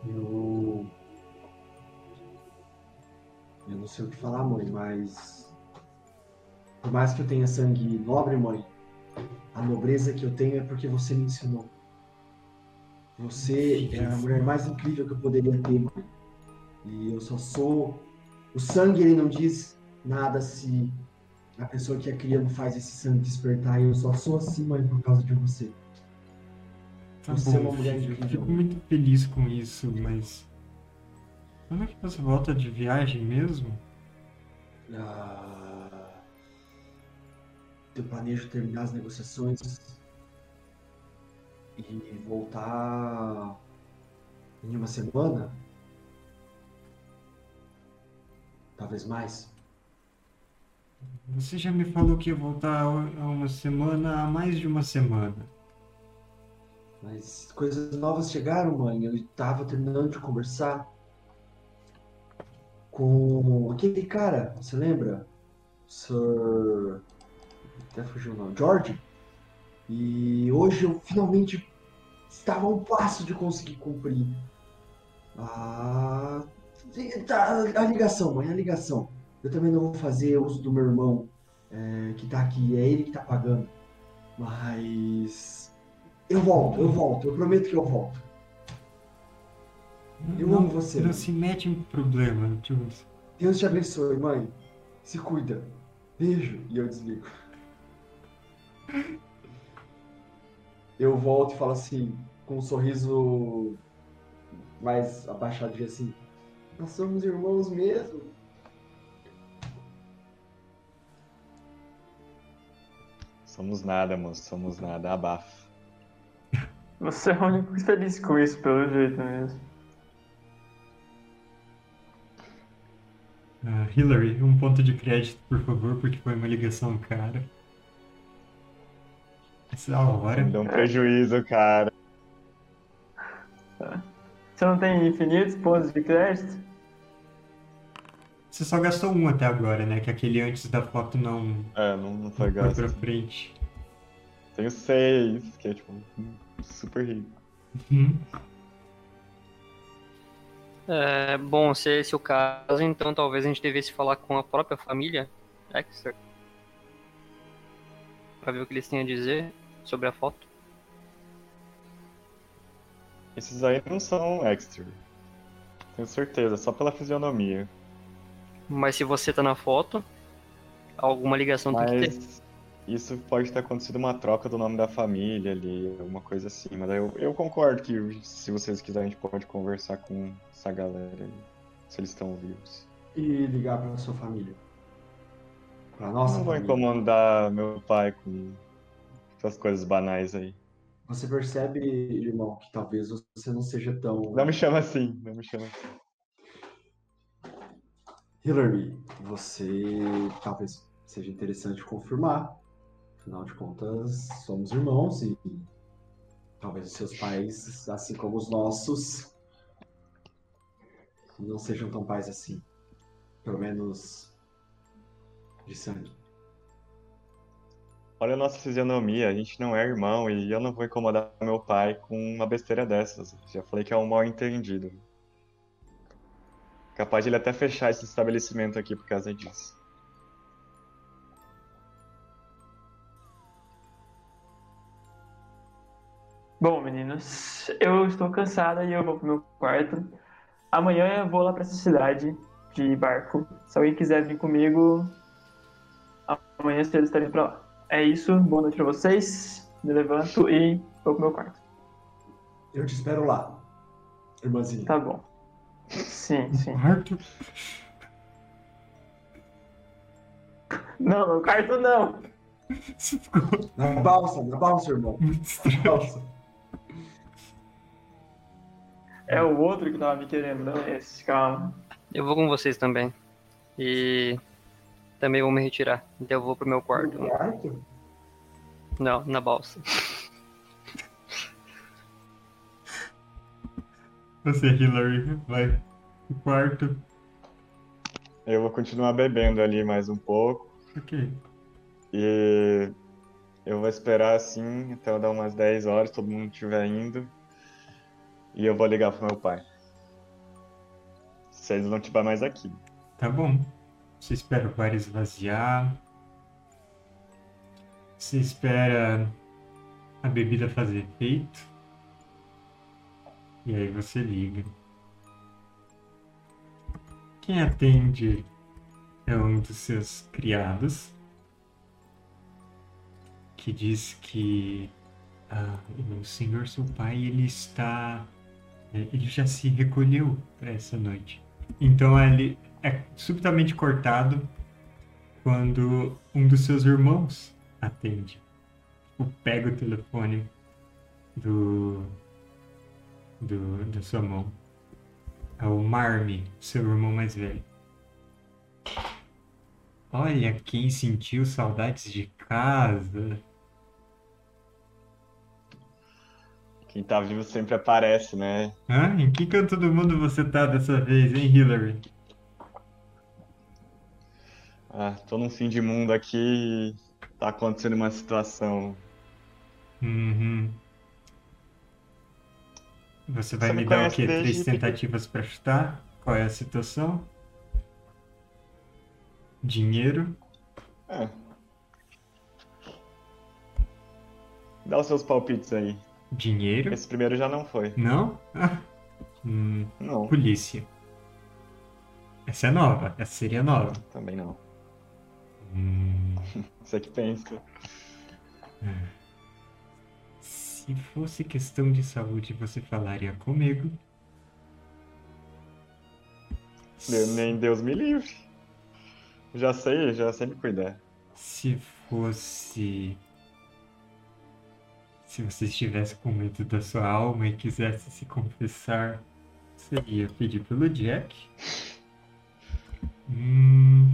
S2: Eu. Eu não sei o que falar, mãe, mas. Por mais que eu tenha sangue nobre, mãe, a nobreza que eu tenho é porque você me ensinou. Você é a mulher mais incrível que eu poderia ter, mãe. E eu só sou. O sangue, ele não diz nada se a pessoa que a cria não faz esse sangue despertar. E eu só sou assim, mãe, por causa de você.
S1: Tá
S2: Você é
S1: bom,
S2: uma mulher incrível.
S1: fico muito feliz com isso, mas. Quando é que você volta de viagem mesmo?
S2: Ah, eu planejo terminar as negociações e voltar em uma semana. Talvez mais.
S1: Você já me falou que ia voltar há uma semana, há mais de uma semana.
S2: Mas coisas novas chegaram, mãe. Eu tava terminando de conversar com aquele cara, você lembra? Sir. Até fugiu o nome. George. E hoje eu finalmente estava a um passo de conseguir cumprir. Ah. tá, A ligação, mãe, a ligação. Eu também não vou fazer uso do meu irmão é, que tá aqui. É ele que tá pagando. Mas. Eu volto, eu volto. Eu prometo que eu volto. Eu
S1: não,
S2: amo você,
S1: Não
S2: mãe.
S1: se mete em problema, Jules.
S2: Deus te abençoe, mãe. Se cuida. Beijo. E eu desligo. Eu volto e falo assim, com um sorriso mais abaixadinho assim. Nós somos irmãos mesmo.
S4: Somos nada, moço. Somos nada. Abafa.
S3: Você é o único feliz com isso, pelo jeito mesmo.
S1: Ah, Hillary, um ponto de crédito, por favor, porque foi uma ligação cara. Essa hora.
S4: Deu um prejuízo, cara.
S3: Você não tem infinitos pontos de crédito?
S1: Você só gastou um até agora, né? Que aquele antes da foto não
S4: É, não, não
S1: não
S4: foi
S1: foi
S4: gasto.
S1: pra frente.
S4: Tenho seis, que é tipo super rico.
S1: Uhum.
S5: É, bom, se esse é o caso, então talvez a gente devesse falar com a própria família Exeter. Pra ver o que eles têm a dizer sobre a foto.
S4: Esses aí não são extra. Tenho certeza, só pela fisionomia.
S5: Mas se você tá na foto, alguma ligação tem que ter.
S4: Isso pode ter acontecido uma troca do nome da família ali, alguma coisa assim. Mas eu, eu concordo que se vocês quiserem, a gente pode conversar com essa galera aí, se eles estão vivos.
S2: E ligar pra sua família. Pra nossa
S4: não vou
S2: família.
S4: incomodar meu pai com essas coisas banais aí.
S2: Você percebe, irmão, que talvez você não seja tão.
S4: Não me chama assim, não me chama assim.
S2: Hillary, você talvez seja interessante confirmar. Afinal de contas, somos irmãos e talvez os seus pais, assim como os nossos, não sejam tão pais assim. Pelo menos de sangue.
S4: Olha a nossa fisionomia, a gente não é irmão e eu não vou incomodar meu pai com uma besteira dessas. Já falei que é um mal entendido. Capaz de ele até fechar esse estabelecimento aqui por causa disso.
S3: Bom, meninos, eu estou cansada e eu vou pro meu quarto. Amanhã eu vou lá pra essa cidade de barco. Se alguém quiser vir comigo, amanhã cedo estarei pra lá. É isso, boa noite pra vocês. Me levanto e vou pro meu quarto.
S2: Eu te espero lá, irmãzinha.
S3: Tá bom. Sim, sim.
S1: Quarto.
S3: Não, no quarto não.
S2: Na balsa, na balsa, irmão.
S1: muito
S2: Na
S1: estranho.
S2: balsa.
S3: É o outro que tava me querendo, não é esse, calma.
S5: Eu vou com vocês também. E também vou me retirar. Então eu vou pro meu quarto.
S2: No quarto?
S5: Não, na balsa.
S1: Você, Hillary, vai pro quarto.
S4: Eu vou continuar bebendo ali mais um pouco
S1: Ok.
S4: e eu vou esperar assim até eu dar umas 10 horas, todo mundo estiver indo. E eu vou ligar pro meu pai. Se eles não estiver mais aqui.
S1: Tá bom. Você espera o bar esvaziar. Você espera a bebida fazer efeito. E aí você liga. Quem atende é um dos seus criados. Que diz que ah, o senhor, seu pai, ele está. Eh, Ele já se recolheu para essa noite. Então ele é subitamente cortado quando um dos seus irmãos atende. Tipo, pega o telefone do, do da sua mão. É o Marmy, seu irmão mais velho. Olha quem sentiu saudades de casa.
S4: Quem tá vivo sempre aparece, né?
S1: Hã? Em que canto do mundo você tá dessa vez, hein, Hillary?
S4: Ah, tô num fim de mundo aqui e tá acontecendo uma situação.
S1: Uhum. Você vai
S4: Você
S1: me
S4: me
S1: dar o quê? Três tentativas pra chutar? Qual é a situação? Dinheiro?
S4: É. Dá os seus palpites aí.
S1: Dinheiro?
S4: Esse primeiro já não foi.
S1: Não? Ah. Hum,
S4: Não,
S1: polícia. Essa é nova. Essa seria nova.
S4: também não.
S1: Hum,
S4: Você que pensa.
S1: se fosse questão de saúde, você falaria comigo.
S4: Eu- Nem Deus me livre. Já sei, já sei me cuidar.
S1: Se fosse. Se você estivesse com medo da sua alma e quisesse se confessar, seria pedir pelo Jack? Hum...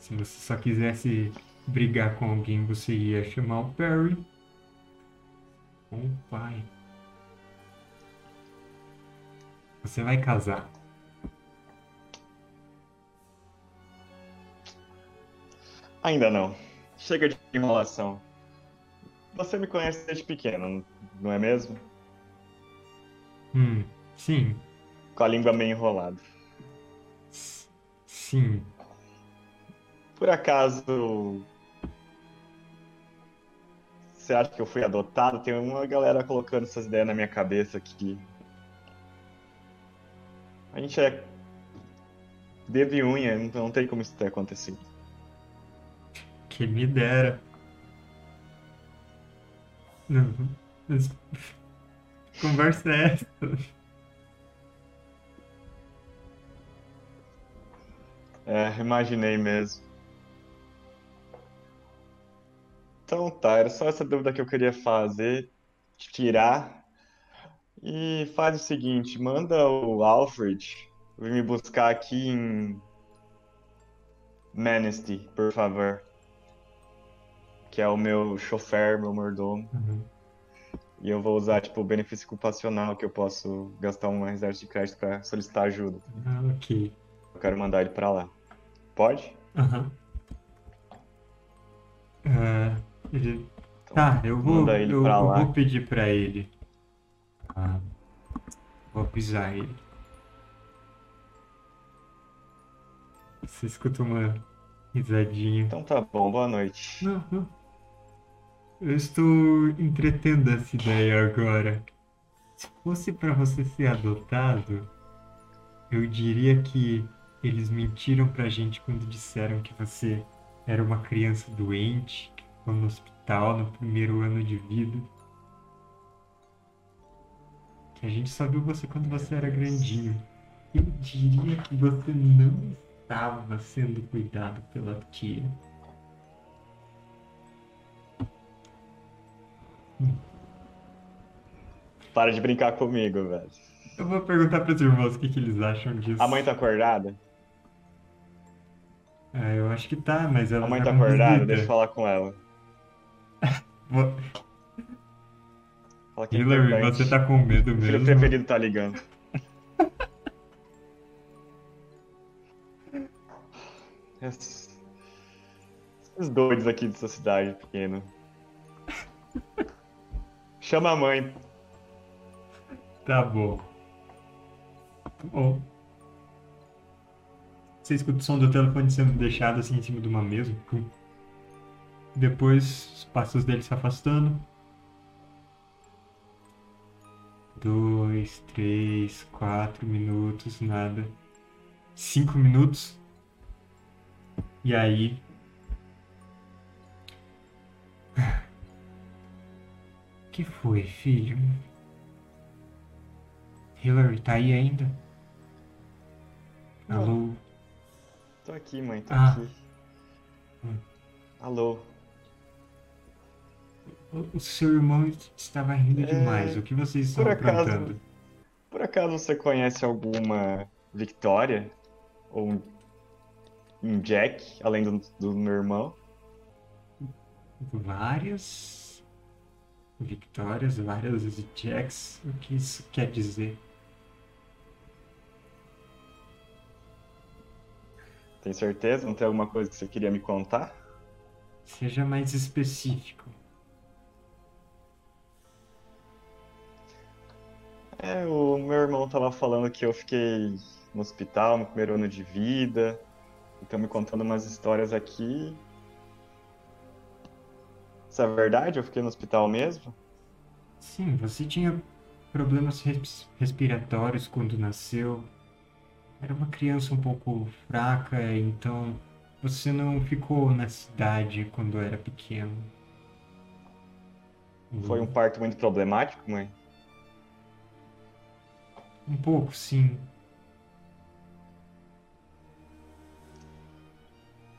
S1: Se você só quisesse brigar com alguém, você ia chamar o Perry? Ou pai? Você vai casar.
S4: Ainda não. Chega de enrolação. Você me conhece desde pequeno, não é mesmo?
S1: Hum, sim,
S4: Com a língua meio enrolada.
S1: sim.
S4: Por acaso. Você acha que eu fui adotado? Tem uma galera colocando essas ideias na minha cabeça aqui. A gente é. Dedo e unha, então não tem como isso ter acontecido.
S1: Que me dera. Conversa é essa?
S4: É, imaginei mesmo. Então tá, era só essa dúvida que eu queria fazer, tirar. E faz o seguinte, manda o Alfred vir me buscar aqui em Manistee, por favor. Que é o meu chofer, meu mordomo.
S1: Uhum.
S4: E eu vou usar, tipo, o benefício ocupacional que eu posso gastar um exército de crédito pra solicitar ajuda.
S1: Ah, ok.
S4: Eu quero mandar ele pra lá. Pode?
S1: Aham. Ah, ele-
S4: Então,
S1: Tá, eu vou, eu, vou pedir pra ele. Ah, vou avisar ele. Você escuta uma risadinha.
S4: Então tá bom, boa noite.
S1: Não, não. Eu estou entretendo essa ideia agora. Se fosse pra você ser adotado, eu diria que eles mentiram pra gente quando disseram que você era uma criança doente, que ficou no hospital no primeiro ano de vida. Que a gente só viu você quando você era grandinho. Eu diria que você não estava sendo cuidado pela tia.
S4: Para de brincar comigo, velho.
S1: Eu vou perguntar pros irmãos o que, que eles acham disso.
S4: A mãe tá acordada?
S1: Ah, eu acho que tá, mas ela
S4: A mãe
S1: tá
S4: tá acordada? Deixa eu falar com ela. Fala que é
S1: Hillary,
S4: importante.
S1: você tá com medo
S4: O filho
S1: mesmo?
S4: preferido tá ligando. Esses esses doidos aqui dessa cidade pequena. Chama a mãe.
S1: Tá bom. Bom. Você escuta o som do telefone sendo deixado assim em cima de uma mesa. Depois os passos dele se afastando. Dois, três, quatro minutos, nada. Cinco minutos. E aí. Que foi, filho? Hillary tá aí ainda?
S4: Não.
S1: Alô?
S4: Tô aqui, mãe, tô
S1: Ah.
S4: aqui.
S1: Hum.
S4: Alô.
S1: O, seu irmão estava rindo
S4: É,
S1: demais. O que vocês estão
S4: por acaso-
S1: aprontando?
S4: Por acaso você conhece alguma Victoria? Ou um, um Jack, além do, do meu irmão?
S1: Várias vitórias, várias Jacks. O que isso quer dizer?
S4: Tem certeza? Não tem alguma coisa que você queria me contar?
S1: Seja mais específico.
S4: É, o meu irmão tava falando que eu fiquei no hospital no primeiro ano de vida. Então me contando umas histórias aqui. Isso é verdade? Eu fiquei no hospital mesmo?
S1: Sim, você tinha problemas res- respiratórios quando nasceu. Era uma criança um pouco fraca, então você não ficou na cidade quando era pequeno.
S4: Foi um parto muito problemático, mãe?
S1: Um pouco, sim.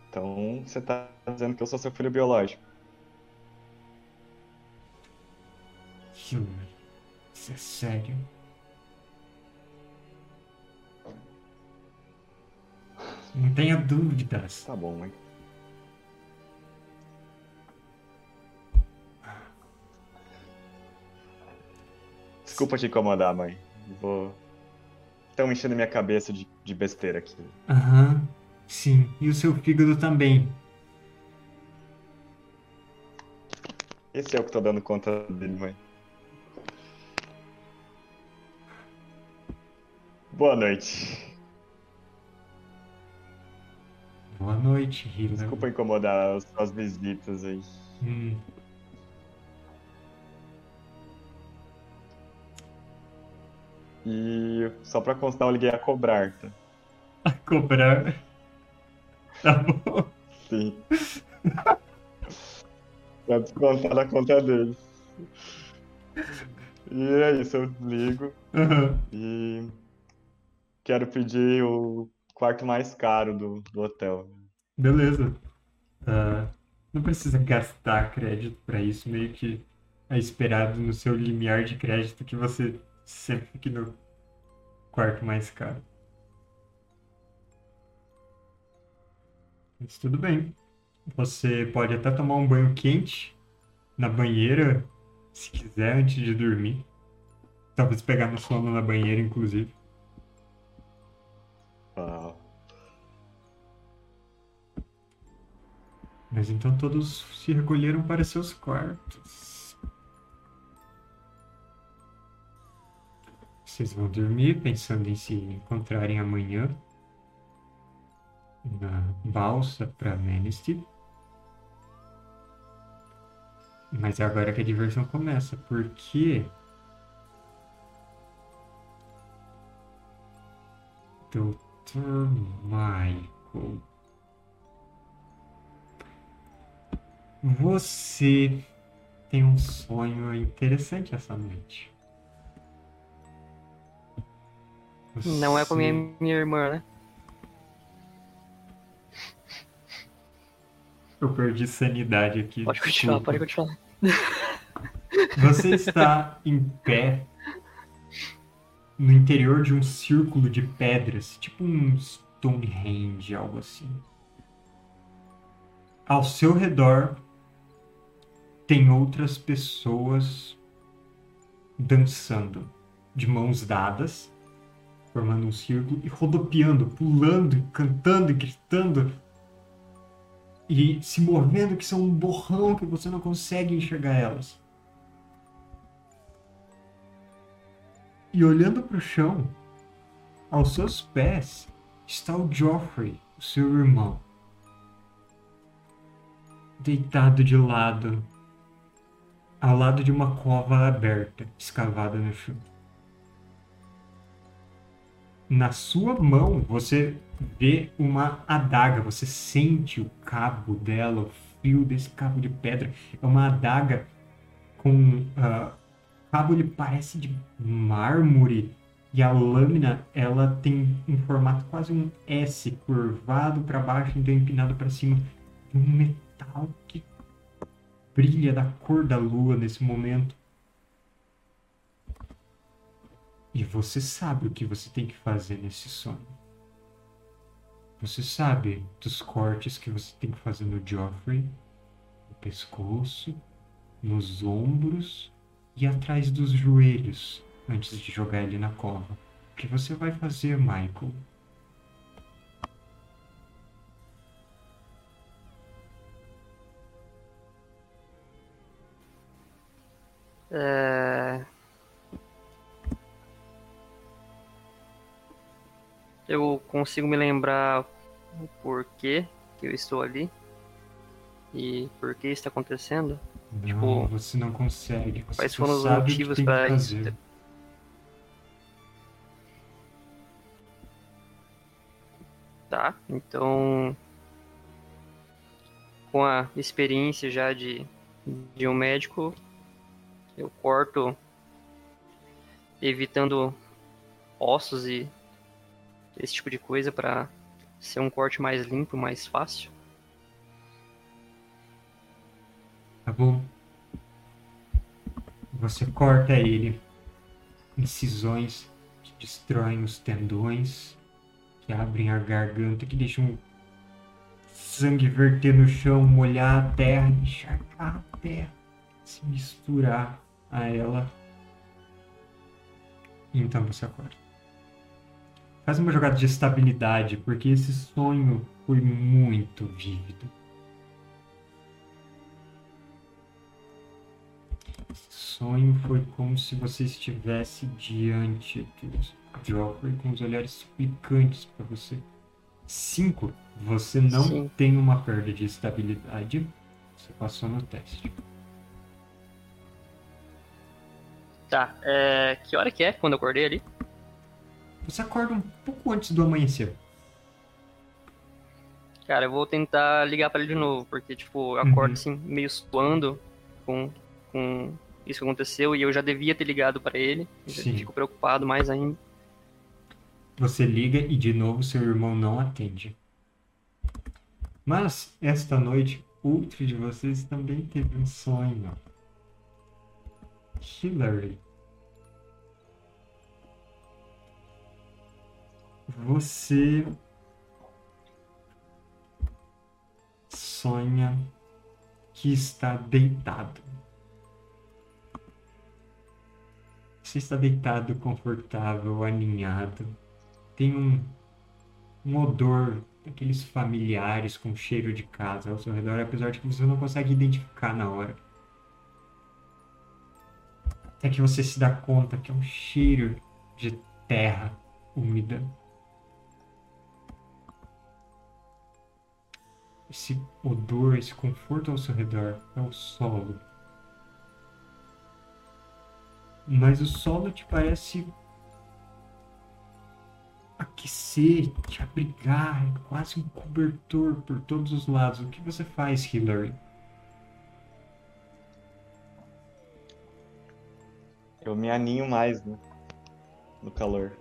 S4: Então você tá dizendo que eu sou seu filho biológico.
S1: Hilary, isso é sério. Não tenha dúvidas.
S4: Tá bom, mãe. Desculpa te incomodar, mãe. Vou. Estão enchendo minha cabeça de, de besteira aqui.
S1: Aham, sim. E o seu fígado também.
S4: Esse é o que tô dando conta dele, mãe. Boa noite.
S1: Boa noite, Hilary.
S4: Desculpa incomodar as suas visitas aí.
S1: Hum,
S4: E só pra constar, eu liguei a cobrar, tá?
S1: a cobrar. Tá bom.
S4: Sim. pra descontar na conta deles. E é isso, eu desligo
S1: Aham.
S4: e quero pedir o quarto mais caro do, do hotel.
S1: Beleza. Ah, não precisa gastar crédito pra isso, meio que é esperado no seu limiar de crédito que você sempre fique no quarto mais caro. Mas tudo bem. Você pode até tomar um banho quente na banheira, se quiser, antes de dormir. Talvez pegar no sono na banheira, inclusive.
S4: Ah,
S1: Mas então todos se recolheram para seus quartos. Vocês vão dormir pensando em se encontrarem amanhã na balsa para Menester. Mas é agora que a diversão começa, porque Dr. Michael Você tem um sonho interessante essa noite.
S5: Não é com minha,
S1: Você-
S5: minha irmã, né?
S1: Eu perdi sanidade aqui.
S5: Pode continuar,
S1: desculpa.
S5: pode continuar.
S1: Você está em pé no interior de um círculo de pedras, tipo um Stonehenge, algo assim. Ao seu redor tem outras pessoas dançando, de mãos dadas, formando um círculo e rodopiando, pulando, cantando e gritando e se movendo que são um borrão que você não consegue enxergar elas. E olhando para o chão, aos seus pés está o Joffrey, o seu irmão, deitado de lado, ao lado de uma cova aberta, escavada no chão. Na sua mão, você vê uma adaga, você sente o cabo dela, o fio desse cabo de pedra. É uma adaga com. o cabo ele parece de mármore e a lâmina ela tem um formato quase um S, curvado para baixo, então empinado para cima. Um metal que brilha da cor da lua nesse momento. E você sabe o que você tem que fazer nesse sonho. Você sabe dos cortes que você tem que fazer no Joffrey, no pescoço, nos ombros e atrás dos joelhos antes de jogar ele na cova. O que você vai fazer, Michael?
S5: É... Eu consigo me lembrar o porquê que eu estou ali e por que está acontecendo.
S1: Não,
S5: Tipo,
S1: você não consegue. Você
S5: Quais foram os motivos para isso?
S1: fazer.
S5: Tá, então. Com a experiência já de, de um médico, eu corto evitando ossos e esse tipo de coisa para ser um corte mais limpo, mais fácil.
S1: Tá bom? Você corta ele. Incisões que destroem os tendões, que abrem a garganta, que deixam sangue verter no chão, molhar a terra, encharcar a terra, se misturar a ela. Então você acorda. Faz uma jogada de estabilidade, porque esse sonho foi muito vívido. Sonho foi como se você estivesse diante do Joffrey com os olhares suplicantes para você. Cinco, você não
S5: Sim.
S1: tem uma perda de estabilidade. Você passou no teste.
S5: Tá, é, que hora que é quando eu acordei ali?
S1: Você acorda um pouco antes do amanhecer.
S5: Cara, eu vou tentar ligar pra ele de novo, porque, tipo, eu
S1: Uhum.
S5: acordo assim, meio suando com, com isso aconteceu e eu já devia ter ligado pra ele.
S1: Sim.
S5: Fico preocupado mais ainda.
S1: Você liga e de novo seu irmão não atende. Mas esta noite, outro de vocês também teve um sonho. Hillary. Você sonha que está deitado. Você está deitado, confortável, aninhado. Tem um, um odor daqueles familiares com cheiro de casa ao seu redor, apesar de que você não consegue identificar na hora. Até que você se dá conta que é um cheiro de terra úmida. Esse odor, esse conforto ao seu redor é o solo. Mas o solo te parece aquecer, te abrigar, é quase um cobertor por todos os lados. O que você faz, Hillary?
S4: Eu me aninho mais né? no calor.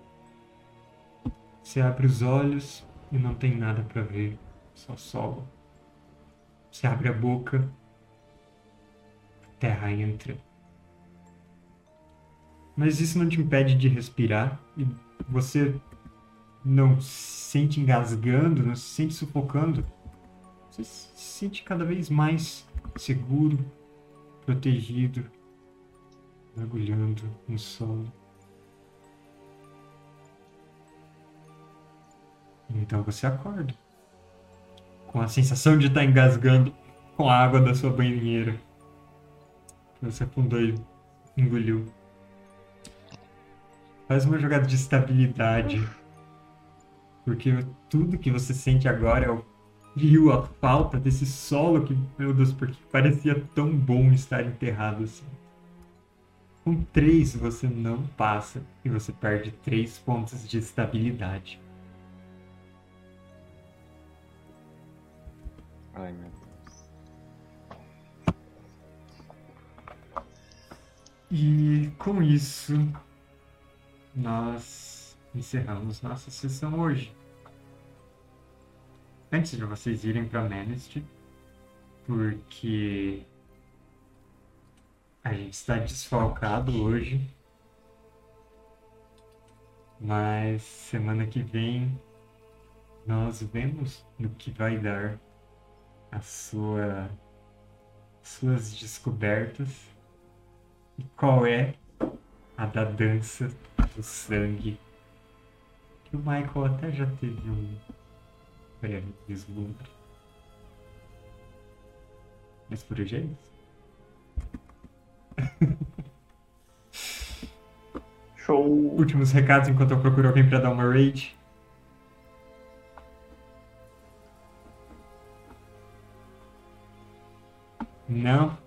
S1: Você abre os olhos e não tem nada para ver, só solo. Você abre a boca, a terra entra. Mas isso não te impede de respirar e você não se sente engasgando, não se sente sufocando. Você se sente cada vez mais seguro, protegido, mergulhando no solo. Então você acorda. Com a sensação de estar engasgando com a água da sua banheira. Você afundou e engoliu. Faz uma jogada de estabilidade. Porque tudo que você sente agora é o frio, a falta desse solo que, meu Deus, porque parecia tão bom estar enterrado assim. Com três você não passa e você perde três pontos de estabilidade.
S4: Ai, meu Deus.
S1: E com isso, nós encerramos nossa sessão hoje. Antes de vocês irem para Manist, porque a gente está desfalcado hoje, mas semana que vem nós vemos no que vai dar a sua suas descobertas e qual é a da dança do sangue que o Michael até já teve um breve vislumbre. Mas por hoje é isso.
S3: Show.
S1: Últimos recados enquanto eu procuro alguém pra dar uma raid. Não.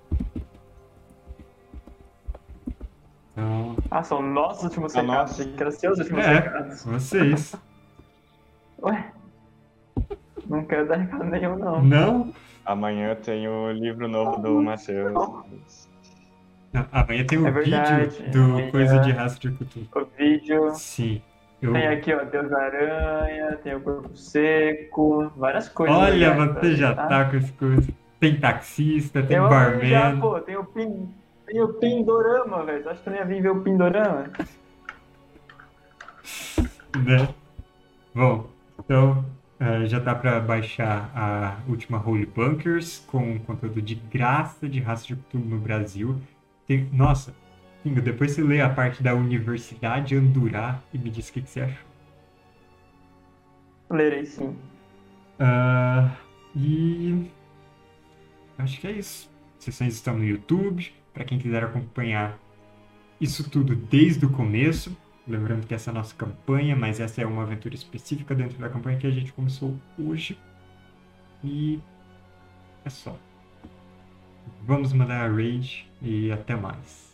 S1: Então,
S3: Ah, são nossos últimos recados.
S4: nossa.
S3: Achei que eram seus últimos
S1: É.
S3: recados.
S1: vocês.
S3: Ué? Não quero dar recado nenhum, não.
S1: Não?
S4: Amanhã tem o livro novo do Matheus.
S1: Não, Amanhã tem o
S3: É verdade.
S1: vídeo do
S3: Amanhã-
S1: Coisa de Rastro de Cultura.
S3: O vídeo.
S1: Sim. Eu...
S3: Tem aqui, ó, Deus Aranha, tem o Corpo Seco, várias coisas.
S1: Olha, você já
S3: tá?
S1: tá com as coisas. Tem taxista, tem
S3: Eu
S1: barman.
S3: já, pô, tem o, pin, tem o Pindorama, velho. Tu acha que eu não ia vir ver o Pindorama?
S1: né? Bom, então eh, já dá pra baixar a última Holy Bunkers com conteúdo de graça de Rastro de Cthulhu no Brasil. Tem- Nossa, Kingo, depois você lê a parte da Universidade Andurá e me diz o que, que você achou.
S3: Lerei sim.
S1: Ah, e acho que é isso. Sessões estão no YouTube, para quem quiser acompanhar isso tudo desde o começo. Lembrando que essa é a nossa campanha, mas essa é uma aventura específica dentro da campanha que a gente começou hoje. E é só. Vamos mandar a raid e até mais.